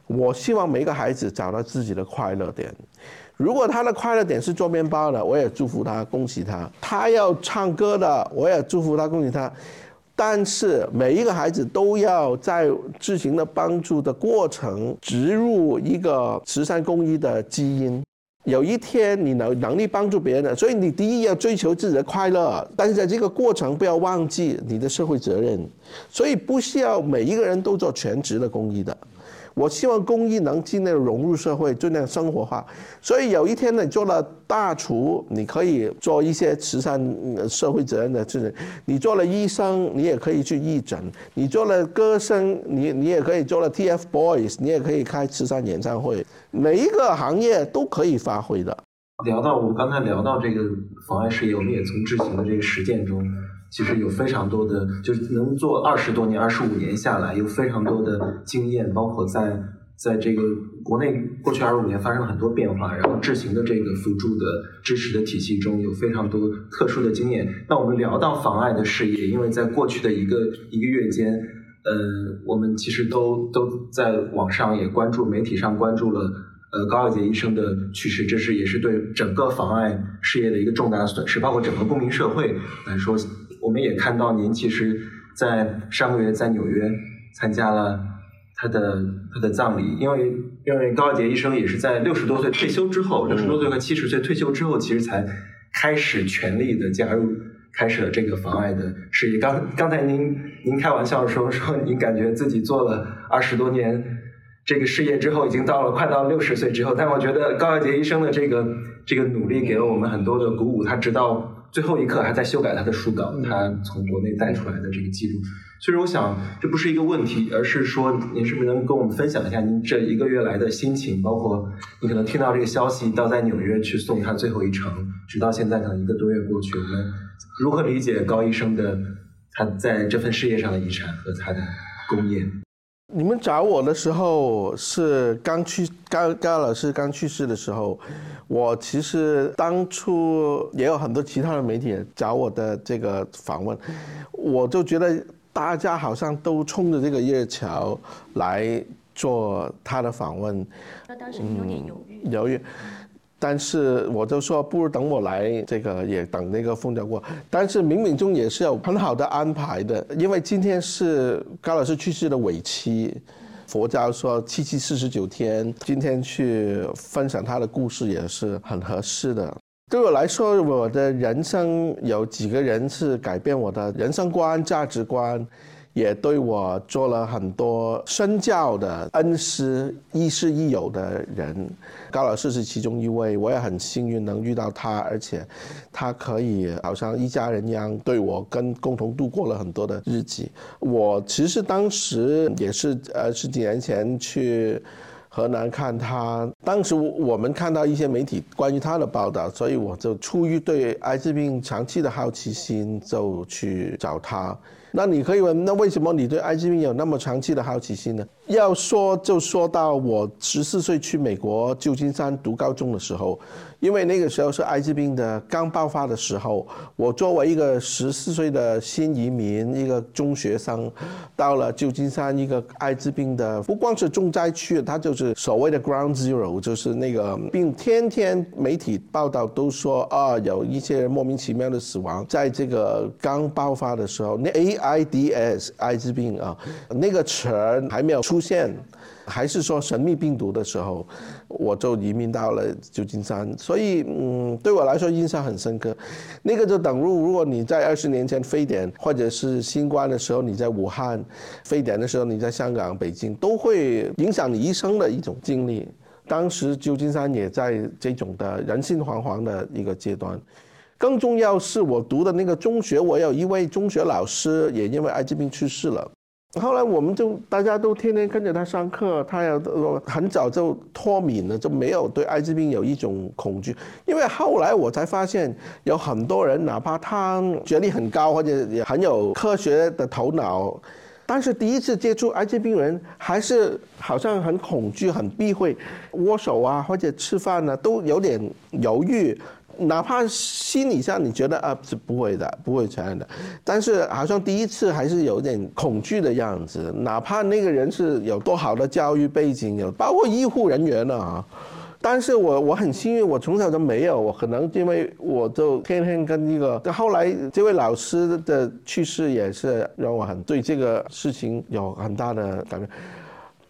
我希望每个孩子找到自己的快乐点。如果他的快乐点是做面包的，我也祝福他，恭喜他；他要唱歌的，我也祝福他，恭喜他。但是每一个孩子都要在自行的帮助的过程植入一个慈善公益的基因。有一天你能能力帮助别人，所以你第一要追求自己的快乐，但是在这个过程不要忘记你的社会责任。所以不需要每一个人都做全职的公益的。我希望公益能尽量融入社会，尽量生活化。所以有一天你做了大厨，你可以做一些慈善、社会责任的事情；你做了医生，你也可以去义诊；你做了歌声，你 你也可以做了 TFBOYS，你也可以开慈善演唱会。每一个行业都可以发挥的。聊到我刚才聊到这个妨碍事业，我们也从知行的这个实践中。其实有非常多的，就是能做二十多年、二十五年下来，有非常多的经验，包括在在这个国内过去二十五年发生了很多变化，然后智行的这个辅助的支持的体系中有非常多特殊的经验。那我们聊到妨碍的事业，因为在过去的一个一个月间，呃，我们其实都都在网上也关注，媒体上关注了呃高耀杰医生的去世，这是也是对整个妨碍事业的一个重大损失，包括整个公民社会来说。我们也看到您其实，在上个月在纽约参加了他的他的葬礼，因为因为高杰医生也是在六十多岁退休之后，六十多岁和七十岁退休之后，其实才开始全力的加入，开始了这个妨碍的事业。刚刚才您您开玩笑说说您感觉自己做了二十多年这个事业之后，已经到了快到六十岁之后，但我觉得高耀杰医生的这个这个努力给了我们很多的鼓舞，他直到。最后一刻还在修改他的书稿，他从国内带出来的这个记录。所以我想这不是一个问题，而是说您是不是能跟我们分享一下您这一个月来的心情，包括你可能听到这个消息到在纽约去送他最后一程，直到现在可能一个多月过去，我们如何理解高医生的他在这份事业上的遗产和他的功业？你们找我的时候是刚去高高老师刚去世的时候，我其实当初也有很多其他的媒体找我的这个访问，我就觉得大家好像都冲着这个叶桥来做他的访问，那当时有点犹豫，犹豫。但是我就说，不如等我来，这个也等那个风调过。但是冥冥中也是有很好的安排的，因为今天是高老师去世的尾期，佛教说七七四十九天，今天去分享他的故事也是很合适的。对我来说，我的人生有几个人是改变我的人生观、价值观。也对我做了很多身教的恩师，亦师亦友的人，高老师是其中一位。我也很幸运能遇到他，而且他可以好像一家人一样对我，跟共同度过了很多的日子。我其实当时也是呃十几年前去河南看他，当时我们看到一些媒体关于他的报道，所以我就出于对艾滋病长期的好奇心，就去找他。那你可以问，那为什么你对艾滋病有那么长期的好奇心呢？要说就说到我十四岁去美国旧金山读高中的时候，因为那个时候是艾滋病的刚爆发的时候，我作为一个十四岁的新移民，一个中学生，到了旧金山一个艾滋病的不光是重灾区，它就是所谓的 Ground Zero，就是那个病，天天媒体报道都说啊，有一些莫名其妙的死亡，在这个刚爆发的时候，那 AIDS 艾滋病啊，那个词儿还没有出。出现，还是说神秘病毒的时候，我就移民到了旧金山，所以嗯，对我来说印象很深刻。那个就等于如果你在二十年前非典或者是新冠的时候你在武汉，非典的时候你在香港、北京，都会影响你一生的一种经历。当时旧金山也在这种的人心惶惶的一个阶段。更重要是我读的那个中学，我有一位中学老师也因为艾滋病去世了。后来我们就大家都天天跟着他上课，他要很早就脱敏了，就没有对艾滋病有一种恐惧。因为后来我才发现，有很多人哪怕他学历很高或者也很有科学的头脑，但是第一次接触艾滋病人，还是好像很恐惧、很避讳握手啊，或者吃饭呢，都有点犹豫。哪怕心理上你觉得啊是不会的，不会传染的，但是好像第一次还是有点恐惧的样子。哪怕那个人是有多好的教育背景，有包括医护人员呢啊，但是我我很幸运，我从小就没有。我可能因为我就天天跟一个，后来这位老师的去世也是让我很对这个事情有很大的改变。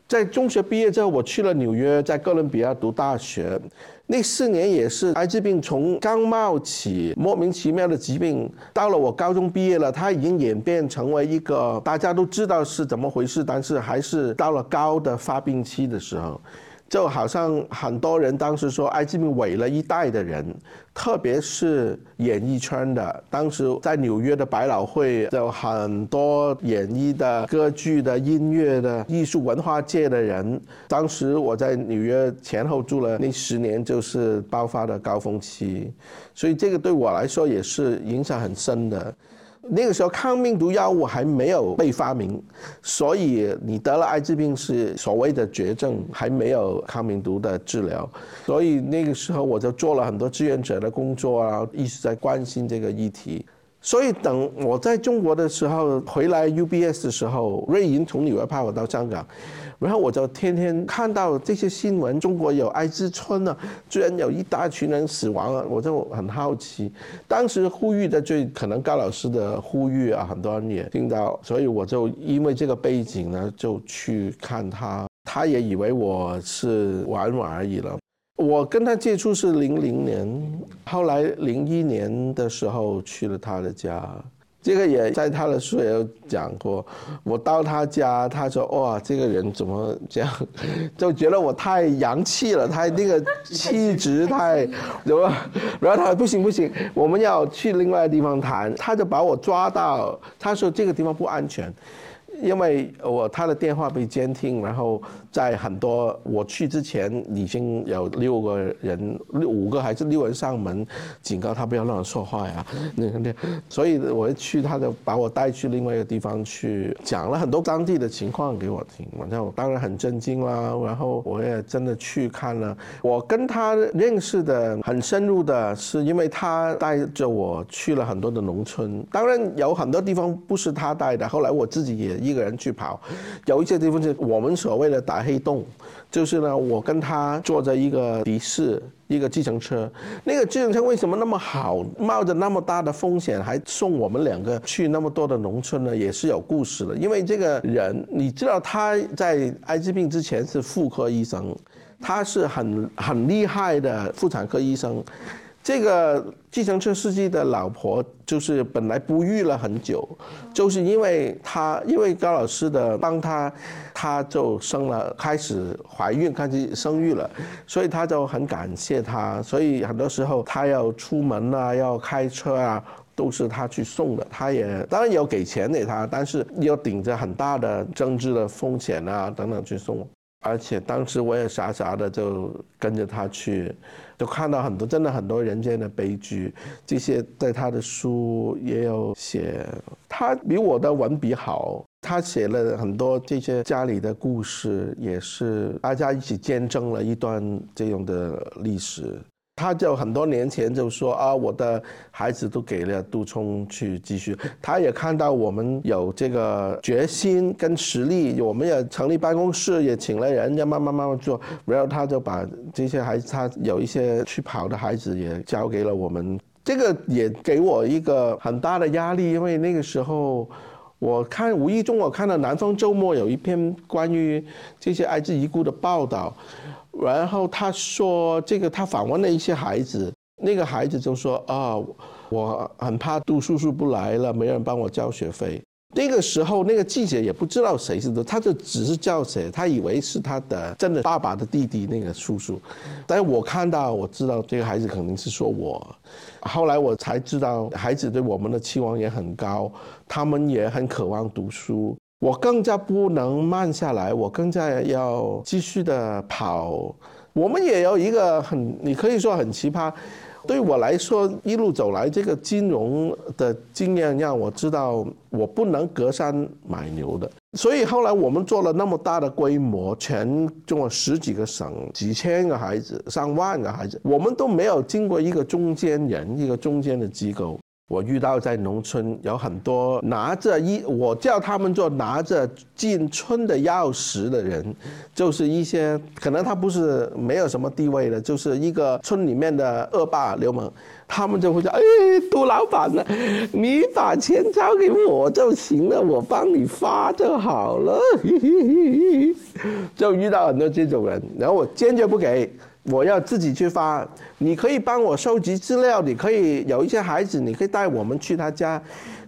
在中学毕业之后，我去了纽约，在哥伦比亚读大学。那四年也是艾滋病从刚冒起莫名其妙的疾病，到了我高中毕业了，它已经演变成为一个大家都知道是怎么回事，但是还是到了高的发病期的时候。就好像很多人当时说艾滋病毁了一代的人，特别是演艺圈的。当时在纽约的百老汇，有很多演艺的、歌剧的、音乐的、艺术文化界的人。当时我在纽约前后住了那十年，就是爆发的高峰期，所以这个对我来说也是影响很深的。那个时候抗病毒药物还没有被发明，所以你得了艾滋病是所谓的绝症，还没有抗病毒的治疗。所以那个时候我就做了很多志愿者的工作啊，一直在关心这个议题。所以等我在中国的时候回来 UBS 的时候，瑞银从纽约派我到香港。然后我就天天看到这些新闻，中国有艾滋村了，居然有一大群人死亡了，我就很好奇。当时呼吁的最可能高老师的呼吁啊，很多人也听到，所以我就因为这个背景呢，就去看他。他也以为我是玩玩而已了。我跟他接触是零零年，后来零一年的时候去了他的家。这个也在他的书也有讲过。我到他家，他说：“哇，这个人怎么这样？”就觉得我太洋气了，他那个气质太什么？然后他说：“不行不行，我们要去另外的地方谈。”他就把我抓到，他说：“这个地方不安全。”因为我他的电话被监听，然后在很多我去之前已经有六个人，六五个还是六人上门警告他不要乱说话呀。那那，所以我一去，他就把我带去另外一个地方去，讲了很多当地的情况给我听。然后当然很震惊啦，然后我也真的去看了。我跟他认识的很深入的是，因为他带着我去了很多的农村，当然有很多地方不是他带的，后来我自己也。一个人去跑，有一些地方是我们所谓的打黑洞，就是呢，我跟他坐着一个的士，一个计程车，那个计程车为什么那么好，冒着那么大的风险还送我们两个去那么多的农村呢？也是有故事的，因为这个人，你知道他在艾滋病之前是妇科医生，他是很很厉害的妇产科医生。这个计程车司机的老婆就是本来不育了很久，就是因为他因为高老师的帮他，他就生了，开始怀孕，开始生育了，所以他就很感谢他，所以很多时候他要出门啊，要开车啊，都是他去送的。他也当然有给钱给他，但是要顶着很大的政治的风险啊等等去送。而且当时我也傻傻的就跟着他去。就看到很多，真的很多人间的悲剧，这些在他的书也有写。他比我的文笔好，他写了很多这些家里的故事，也是大家一起见证了一段这样的历史。他就很多年前就说啊，我的孩子都给了杜聪去继续。他也看到我们有这个决心跟实力，我们也成立办公室，也请了人，要慢慢慢慢做。然后他就把这些孩子，他有一些去跑的孩子也交给了我们。这个也给我一个很大的压力，因为那个时候我看无意中我看到《南方周末》有一篇关于这些艾滋遗孤的报道。然后他说，这个他访问了一些孩子，那个孩子就说啊，我很怕杜叔叔不来了，没人帮我交学费。那个时候，那个记者也不知道谁是杜，他就只是叫谁，他以为是他的真的爸爸的弟弟那个叔叔。但我看到，我知道这个孩子肯定是说我。后来我才知道，孩子对我们的期望也很高，他们也很渴望读书。我更加不能慢下来，我更加要继续的跑。我们也有一个很，你可以说很奇葩。对我来说，一路走来，这个金融的经验让我知道，我不能隔山买牛的。所以后来我们做了那么大的规模，全中国十几个省，几千个孩子，上万个孩子，我们都没有经过一个中间人，一个中间的机构。我遇到在农村有很多拿着一，我叫他们做拿着进村的钥匙的人，就是一些可能他不是没有什么地位的，就是一个村里面的恶霸流氓，他们就会说：“哎，杜老板呢？你把钱交给我就行了，我帮你发就好了。”就遇到很多这种人，然后我坚决不给。我要自己去发，你可以帮我收集资料，你可以有一些孩子，你可以带我们去他家，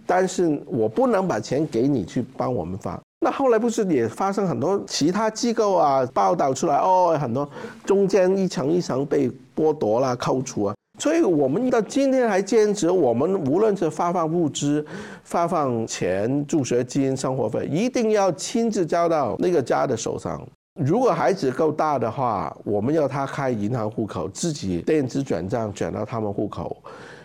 但是我不能把钱给你去帮我们发。那后来不是也发生很多其他机构啊报道出来哦，很多中间一层一层被剥夺了、扣除啊，所以我们到今天还坚持，我们无论是发放物资、发放钱、助学金、生活费，一定要亲自交到那个家的手上。如果孩子够大的话，我们要他开银行户口，自己电子转账转到他们户口。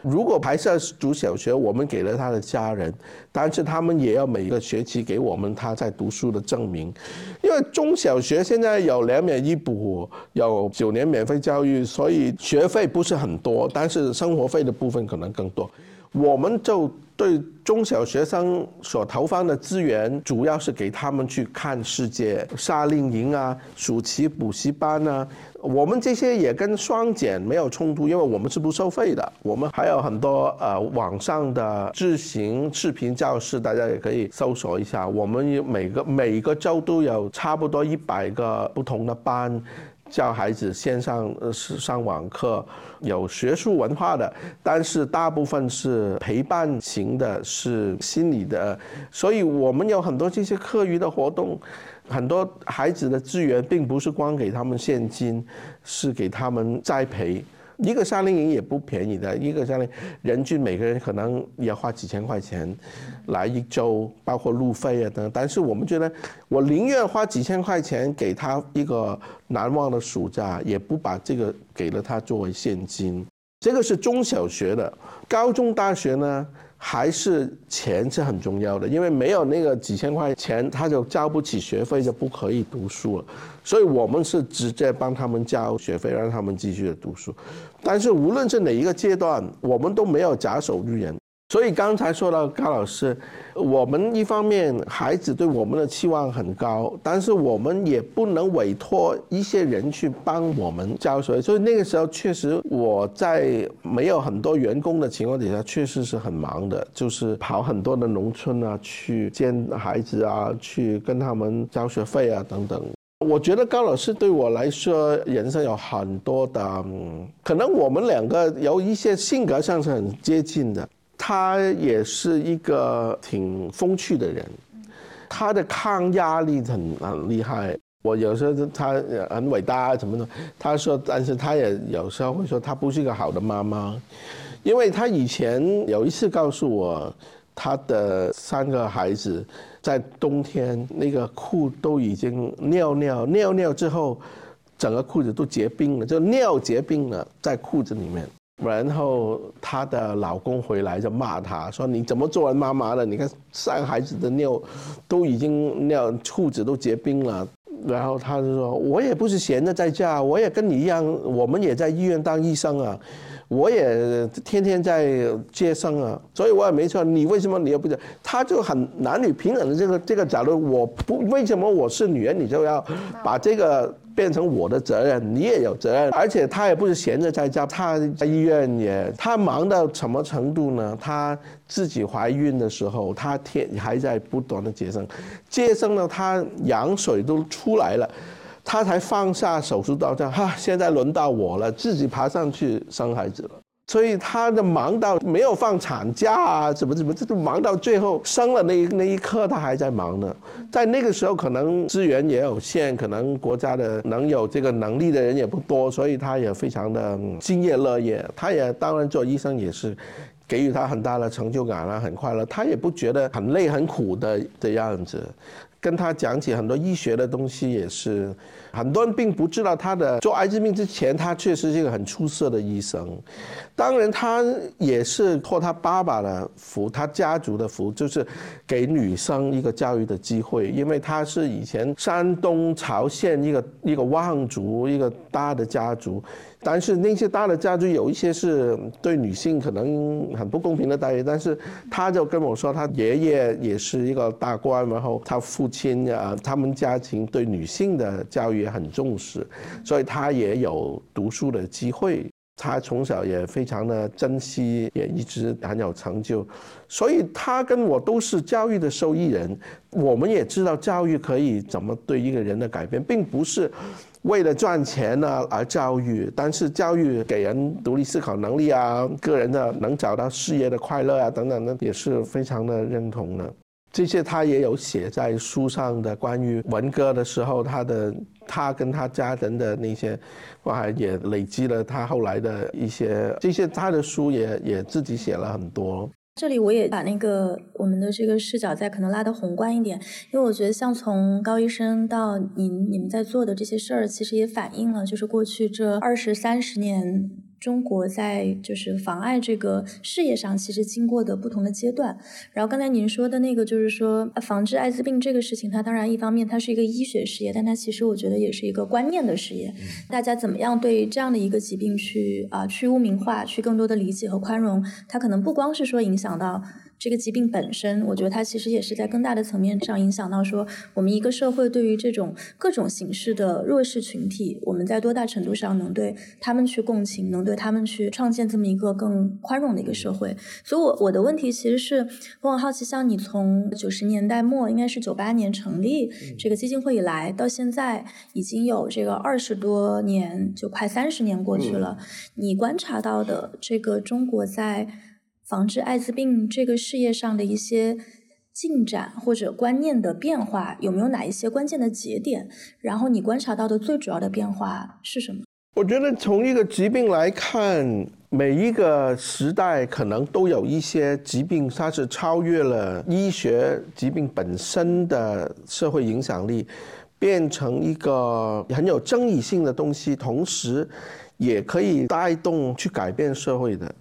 如果还是要读小学，我们给了他的家人，但是他们也要每个学期给我们他在读书的证明。因为中小学现在有两免一补，有九年免费教育，所以学费不是很多，但是生活费的部分可能更多。我们就。对中小学生所投放的资源，主要是给他们去看世界，夏令营啊，暑期补习班啊。我们这些也跟双减没有冲突，因为我们是不收费的。我们还有很多呃网上的自行视频教室，大家也可以搜索一下。我们每个每个周都有差不多一百个不同的班。教孩子线上呃是上网课，有学术文化的，但是大部分是陪伴型的，是心理的，所以我们有很多这些课余的活动，很多孩子的资源并不是光给他们现金，是给他们栽培。一个夏令营也不便宜的，一个夏令人均每个人可能也要花几千块钱来一周，包括路费啊等。但是我们觉得，我宁愿花几千块钱给他一个难忘的暑假，也不把这个给了他作为现金。这个是中小学的，高中大学呢？还是钱是很重要的，因为没有那个几千块钱，他就交不起学费，就不可以读书了。所以我们是直接帮他们交学费，让他们继续的读书。但是无论是哪一个阶段，我们都没有假手于人。所以刚才说到高老师，我们一方面孩子对我们的期望很高，但是我们也不能委托一些人去帮我们教学。所以那个时候确实我在没有很多员工的情况底下，确实是很忙的，就是跑很多的农村啊，去见孩子啊，去跟他们交学费啊等等。我觉得高老师对我来说，人生有很多的，可能我们两个有一些性格上是很接近的。他也是一个挺风趣的人，他的抗压力很很厉害。我有时候他很伟大什么的，他说，但是他也有时候会说他不是一个好的妈妈，因为他以前有一次告诉我，他的三个孩子在冬天那个裤都已经尿尿尿尿之后，整个裤子都结冰了，就尿结冰了在裤子里面。然后她的老公回来就骂她说：“你怎么做完妈妈的？你看三孩子的尿，都已经尿裤子都结冰了。”然后她就说：“我也不是闲的在家，我也跟你一样，我们也在医院当医生啊。”我也天天在接生啊，所以我也没错。你为什么你又不讲？他就很男女平等的这个这个角度，我不为什么我是女人，你就要把这个变成我的责任？你也有责任。而且他也不是闲着在家，他在医院也，他忙到什么程度呢？他自己怀孕的时候，他天还在不断的接生，接生了，他羊水都出来了。他才放下手术刀，这样哈，现在轮到我了，自己爬上去生孩子了。所以他的忙到没有放产假啊，怎么怎么，这都忙到最后生了那一那一刻，他还在忙呢。在那个时候，可能资源也有限，可能国家的能有这个能力的人也不多，所以他也非常的敬业乐业。他也当然做医生也是，给予他很大的成就感啊，很快乐。他也不觉得很累很苦的的样子。跟他讲起很多医学的东西，也是很多人并不知道他的做艾滋病之前，他确实是一个很出色的医生。当然，他也是托他爸爸的福，他家族的福，就是给女生一个教育的机会，因为他是以前山东曹县一个一个望族一个大的家族。但是那些大的家族有一些是对女性可能很不公平的待遇，但是他就跟我说，他爷爷也是一个大官，然后他父亲啊，他们家庭对女性的教育也很重视，所以他也有读书的机会。他从小也非常的珍惜，也一直很有成就，所以他跟我都是教育的受益人。我们也知道教育可以怎么对一个人的改变，并不是。为了赚钱呢而教育，但是教育给人独立思考能力啊，个人的能找到事业的快乐啊等等的，也是非常的认同的。这些他也有写在书上的关于文革的时候，他的他跟他家人的那些，哇，也累积了他后来的一些这些他的书也也自己写了很多。这里我也把那个我们的这个视角再可能拉得宏观一点，因为我觉得像从高医生到您你们在做的这些事儿，其实也反映了就是过去这二十三十年。中国在就是妨碍这个事业上，其实经过的不同的阶段。然后刚才您说的那个，就是说防治艾滋病这个事情，它当然一方面它是一个医学事业，但它其实我觉得也是一个观念的事业。大家怎么样对这样的一个疾病去啊去污名化，去更多的理解和宽容？它可能不光是说影响到。这个疾病本身，我觉得它其实也是在更大的层面上影响到说，我们一个社会对于这种各种形式的弱势群体，我们在多大程度上能对他们去共情，能对他们去创建这么一个更宽容的一个社会。所以，我我的问题其实是，我很好奇，像你从九十年代末，应该是九八年成立这个基金会以来，到现在已经有这个二十多年，就快三十年过去了，你观察到的这个中国在。防治艾滋病这个事业上的一些进展或者观念的变化，有没有哪一些关键的节点？然后你观察到的最主要的变化是什么？我觉得从一个疾病来看，每一个时代可能都有一些疾病，它是超越了医学疾病本身的社会影响力，变成一个很有争议性的东西，同时也可以带动去改变社会的。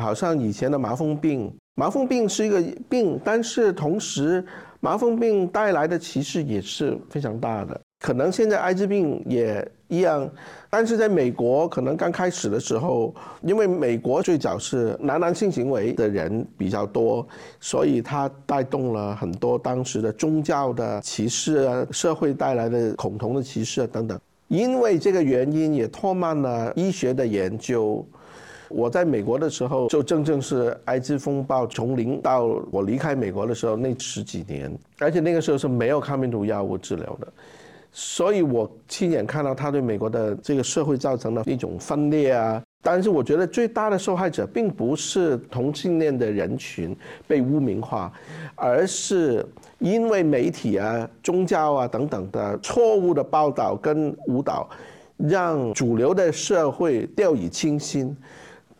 好像以前的麻风病，麻风病是一个病，但是同时麻风病带来的歧视也是非常大的。可能现在艾滋病也一样，但是在美国可能刚开始的时候，因为美国最早是男男性行为的人比较多，所以它带动了很多当时的宗教的歧视啊，社会带来的恐同的歧视啊等等。因为这个原因，也拖慢了医学的研究。我在美国的时候，就正正是艾滋风暴从零到我离开美国的时候那十几年，而且那个时候是没有抗病毒药物治疗的，所以我亲眼看到他对美国的这个社会造成了一种分裂啊。但是我觉得最大的受害者并不是同性恋的人群被污名化，而是因为媒体啊、宗教啊等等的错误的报道跟误导，让主流的社会掉以轻心。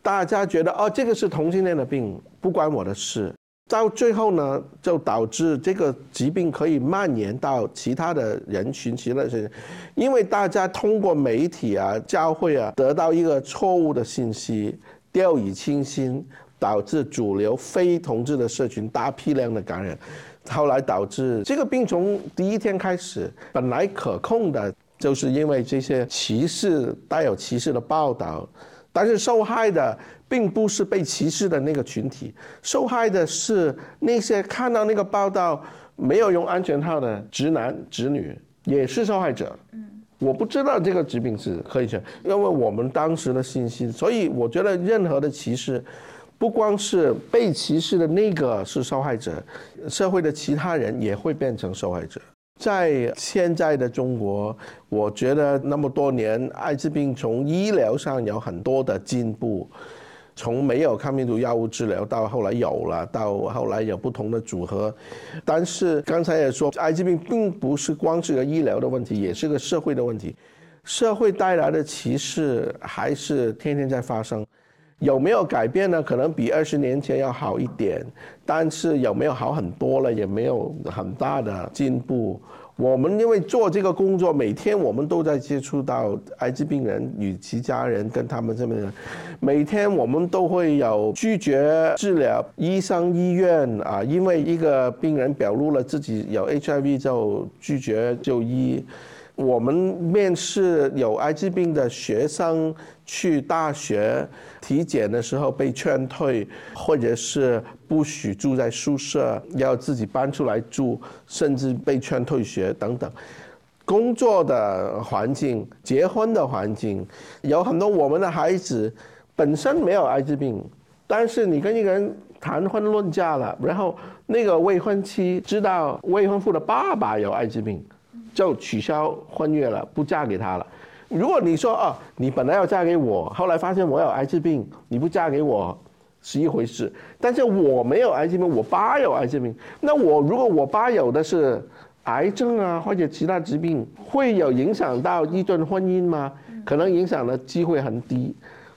大家觉得哦，这个是同性恋的病，不关我的事。到最后呢，就导致这个疾病可以蔓延到其他的人群，其他人，因为大家通过媒体啊、教会啊，得到一个错误的信息，掉以轻心，导致主流非同志的社群大批量的感染。后来导致这个病从第一天开始，本来可控的，就是因为这些歧视、带有歧视的报道。但是受害的并不是被歧视的那个群体，受害的是那些看到那个报道没有用安全套的直男直女，也是受害者。嗯，我不知道这个疾病是可以选，因为我们当时的信息，所以我觉得任何的歧视，不光是被歧视的那个是受害者，社会的其他人也会变成受害者。在现在的中国，我觉得那么多年，艾滋病从医疗上有很多的进步，从没有抗病毒药物治疗到后来有了，到后来有不同的组合。但是刚才也说，艾滋病并不是光是个医疗的问题，也是个社会的问题。社会带来的歧视还是天天在发生。有没有改变呢？可能比二十年前要好一点，但是有没有好很多了？也没有很大的进步。我们因为做这个工作，每天我们都在接触到艾滋病人与其家人，跟他们这边人，每天我们都会有拒绝治疗，医生医院啊，因为一个病人表露了自己有 HIV 就拒绝就医。我们面试有艾滋病的学生去大学体检的时候被劝退，或者是不许住在宿舍，要自己搬出来住，甚至被劝退学等等。工作的环境、结婚的环境，有很多我们的孩子本身没有艾滋病，但是你跟一个人谈婚论嫁了，然后那个未婚妻知道未婚夫的爸爸有艾滋病。就取消婚约了，不嫁给他了。如果你说哦，你本来要嫁给我，后来发现我有艾滋病，你不嫁给我是一回事。但是我没有艾滋病，我爸有艾滋病。那我如果我爸有的是癌症啊，或者其他疾病，会有影响到一段婚姻吗？可能影响的机会很低。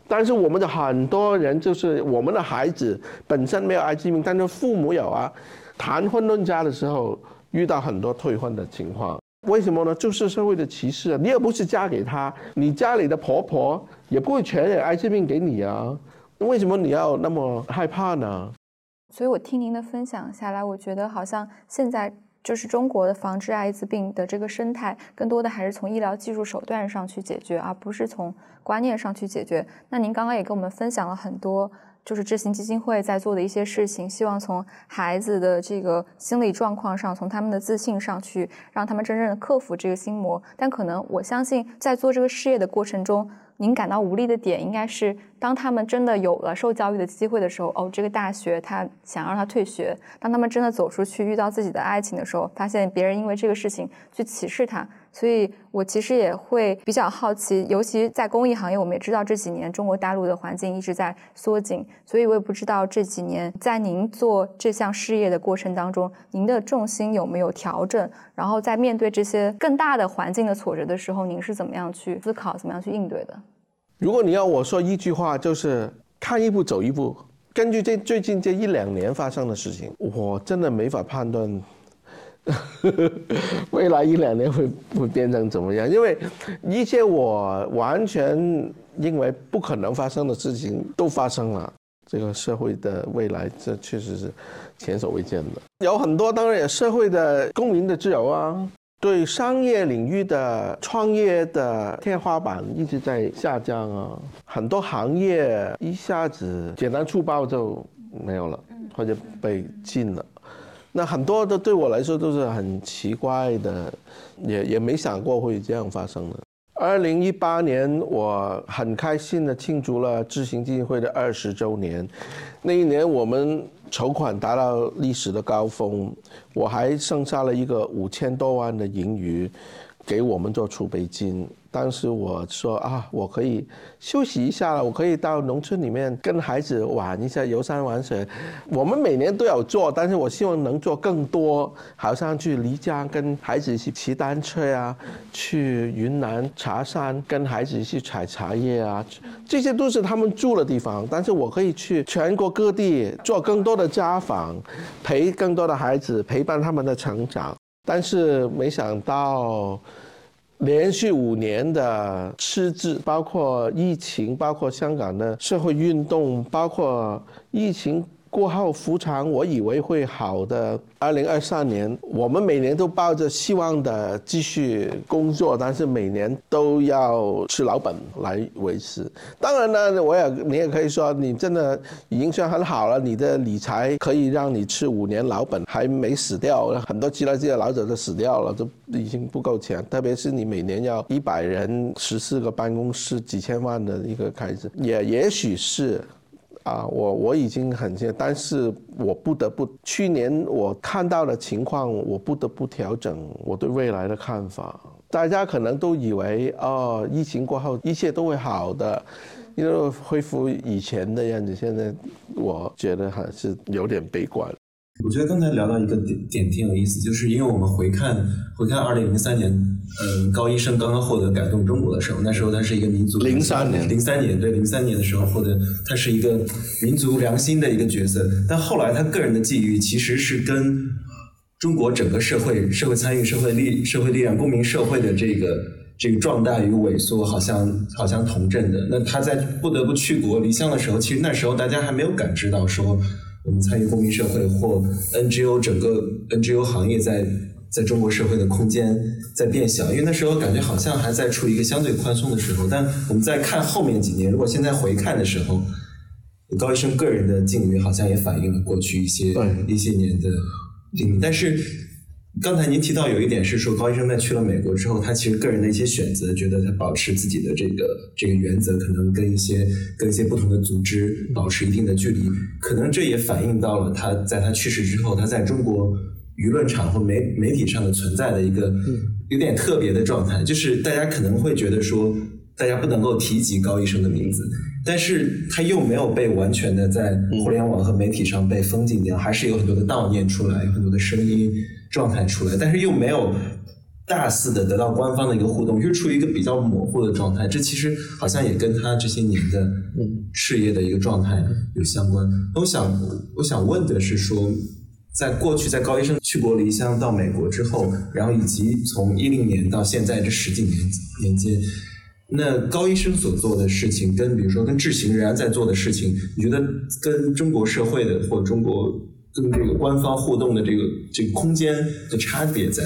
但是我们的很多人就是我们的孩子本身没有艾滋病，但是父母有啊，谈婚论嫁的时候遇到很多退婚的情况。为什么呢？就是社会的歧视啊！你又不是嫁给他，你家里的婆婆也不会传染艾滋病给你啊！为什么你要那么害怕呢？所以我听您的分享下来，我觉得好像现在就是中国的防治艾滋病的这个生态，更多的还是从医疗技术手段上去解决，而不是从观念上去解决。那您刚刚也跟我们分享了很多。就是智行基金会在做的一些事情，希望从孩子的这个心理状况上，从他们的自信上去，让他们真正的克服这个心魔。但可能我相信，在做这个事业的过程中，您感到无力的点，应该是当他们真的有了受教育的机会的时候，哦，这个大学他想让他退学；当他们真的走出去遇到自己的爱情的时候，发现别人因为这个事情去歧视他。所以我其实也会比较好奇，尤其在公益行业，我们也知道这几年中国大陆的环境一直在缩紧，所以我也不知道这几年在您做这项事业的过程当中，您的重心有没有调整？然后在面对这些更大的环境的挫折的时候，您是怎么样去思考、怎么样去应对的？如果你要我说一句话，就是看一步走一步。根据这最近这一两年发生的事情，我真的没法判断。未来一两年会会变成怎么样？因为一些我完全认为不可能发生的事情都发生了。这个社会的未来，这确实是前所未见的。有很多，当然也社会的公民的自由啊，对商业领域的创业的天花板一直在下降啊。很多行业一下子简单粗暴就没有了，或者被禁了。那很多的对我来说都是很奇怪的，也也没想过会这样发生的。二零一八年，我很开心的庆祝了智行基金会的二十周年。那一年我们筹款达到历史的高峰，我还剩下了一个五千多万的盈余，给我们做储备金。当时我说啊，我可以休息一下了，我可以到农村里面跟孩子玩一下，游山玩水。我们每年都有做，但是我希望能做更多，好像去漓江跟孩子一起骑单车呀，去云南茶山跟孩子去采茶叶啊，这些都是他们住的地方。但是我可以去全国各地做更多的家访，陪更多的孩子，陪伴他们的成长。但是没想到。连续五年的赤字，包括疫情，包括香港的社会运动，包括疫情。过后复常，我以为会好的。二零二三年，我们每年都抱着希望的继续工作，但是每年都要吃老本来维持。当然呢，我也你也可以说，你真的已经算很好了，你的理财可以让你吃五年老本还没死掉。很多其他这些老者都死掉了，都已经不够钱。特别是你每年要一百人、十四个办公室、几千万的一个开支，也也许是。啊，我我已经很现，但是我不得不，去年我看到的情况，我不得不调整我对未来的看法。大家可能都以为，哦，疫情过后一切都会好的，因为恢复以前的样子。现在我觉得还是有点悲观。我觉得刚才聊到一个点点挺有意思，就是因为我们回看回看二零零三年，嗯，高医生刚刚获得感动中国的时候，那时候他是一个民族零三年零三年对零三年的时候获得，他是一个民族良心的一个角色，但后来他个人的际遇其实是跟中国整个社会社会参与社会力社会力量公民社会的这个这个壮大与萎缩好像好像同振的。那他在不得不去国离乡的时候，其实那时候大家还没有感知到说。我们参与公民社会或 NGO 整个 NGO 行业在在中国社会的空间在变小，因为那时候感觉好像还在处于一个相对宽松的时候。但我们在看后面几年，如果现在回看的时候，高医生个人的境遇好像也反映了过去一些一些年的境遇，但是。刚才您提到有一点是说高医生在去了美国之后，他其实个人的一些选择，觉得他保持自己的这个这个原则，可能跟一些跟一些不同的组织保持一定的距离，可能这也反映到了他在他去世之后，他在中国舆论场或媒媒体上的存在的一个有点特别的状态，就是大家可能会觉得说，大家不能够提及高医生的名字，但是他又没有被完全的在互联网和媒体上被封禁掉，还是有很多的悼念出来，有很多的声音。状态出来，但是又没有大肆的得到官方的一个互动，就是处于一个比较模糊的状态。这其实好像也跟他这些年的事业的一个状态有相关。我想，我想问的是说，在过去在高医生去国离乡到美国之后，然后以及从一零年到现在这十几年年间，那高医生所做的事情，跟比如说跟智行仍然在做的事情，你觉得跟中国社会的或中国？跟这个官方互动的这个这个空间的差别在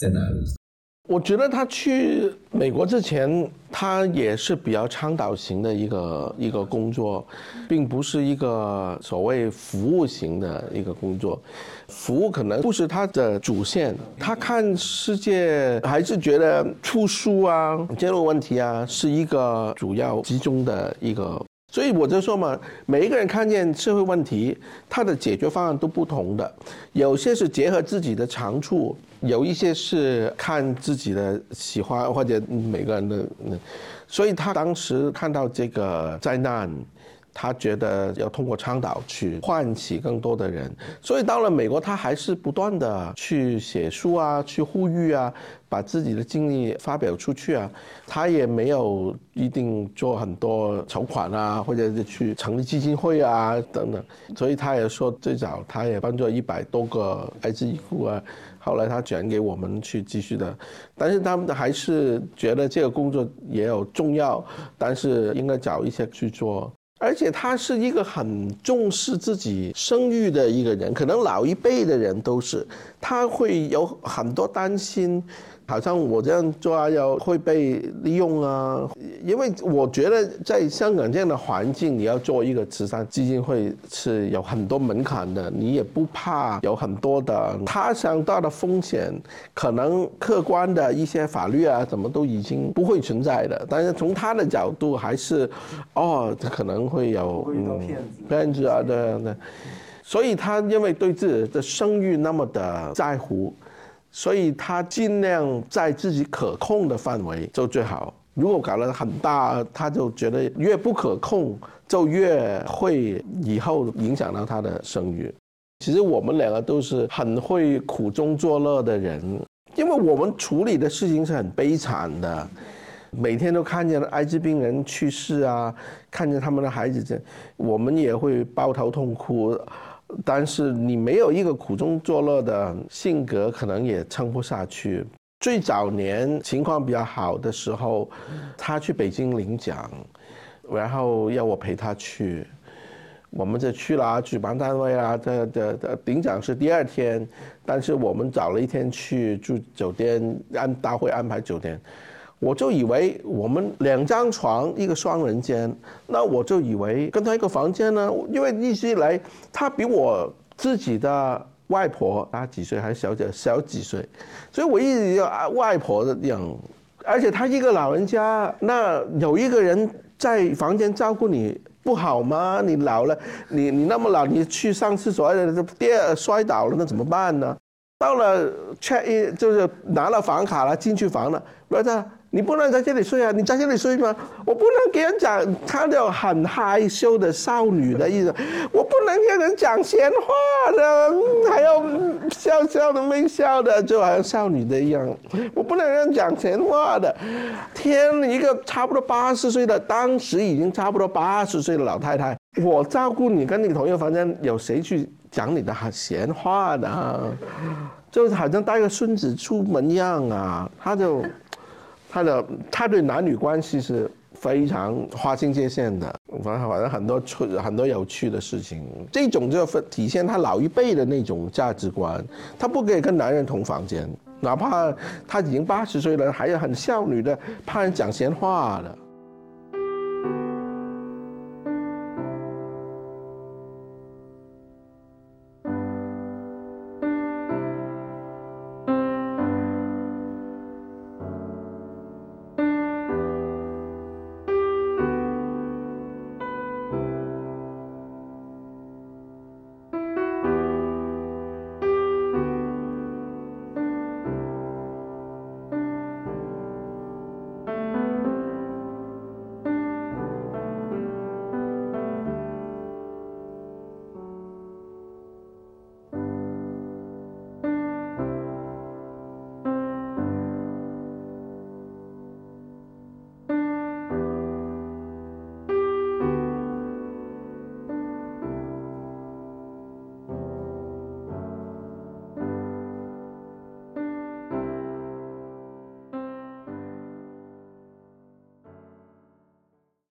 在哪里？我觉得他去美国之前，他也是比较倡导型的一个一个工作，并不是一个所谓服务型的一个工作。服务可能不是他的主线，他看世界还是觉得出书啊、揭露问题啊是一个主要集中的一个。所以我就说嘛，每一个人看见社会问题，他的解决方案都不同的，有些是结合自己的长处，有一些是看自己的喜欢或者每个人的，所以他当时看到这个灾难。他觉得要通过倡导去唤起更多的人，所以到了美国，他还是不断的去写书啊，去呼吁啊，把自己的经历发表出去啊。他也没有一定做很多筹款啊，或者是去成立基金会啊等等。所以他也说，最早他也帮助一百多个艾滋医护啊，后来他转给我们去继续的。但是他们还是觉得这个工作也有重要，但是应该找一些去做。而且他是一个很重视自己生育的一个人，可能老一辈的人都是，他会有很多担心。好像我这样做啊，要会被利用啊，因为我觉得在香港这样的环境，你要做一个慈善基金会是有很多门槛的，你也不怕有很多的他想到的风险，可能客观的一些法律啊，怎么都已经不会存在的。但是从他的角度，还是哦，他可能会有骗子骗子啊，对对，所以他因为对自己的声誉那么的在乎。所以他尽量在自己可控的范围就最好。如果搞得很大，他就觉得越不可控，就越会以后影响到他的声誉。其实我们两个都是很会苦中作乐的人，因为我们处理的事情是很悲惨的，每天都看见了艾滋病人去世啊，看见他们的孩子这，我们也会抱头痛哭。但是你没有一个苦中作乐的性格，可能也撑不下去。最早年情况比较好的时候，他去北京领奖，然后要我陪他去，我们就去了。举办单位啊，这这这领奖是第二天，但是我们早了一天去住酒店，按大会安排酒店。我就以为我们两张床一个双人间，那我就以为跟他一个房间呢，因为一直以来他比我自己的外婆大几岁，还小姐小几岁，所以我一直要外婆的样，而且他一个老人家，那有一个人在房间照顾你不好吗？你老了，你你那么老，你去上厕所跌摔倒了，那怎么办呢？到了 check in 就是拿了房卡了，进去房了，儿子。你不能在这里睡啊！你在这里睡吗？我不能给人讲，她有很害羞的少女的意思。我不能跟人讲闲话的，还要笑笑的、微笑的，就好像少女的一样。我不能跟人讲闲话的。天，一个差不多八十岁的，当时已经差不多八十岁的老太太，我照顾你，跟你同一个房间，有谁去讲你的闲话的？就好像带个孙子出门一样啊！他就。他的他对男女关系是非常划清界限的，反正反正很多趣很多有趣的事情，这种就体现他老一辈的那种价值观，他不可以跟男人同房间，哪怕他已经八十岁了，还有很少女的怕人讲闲话的。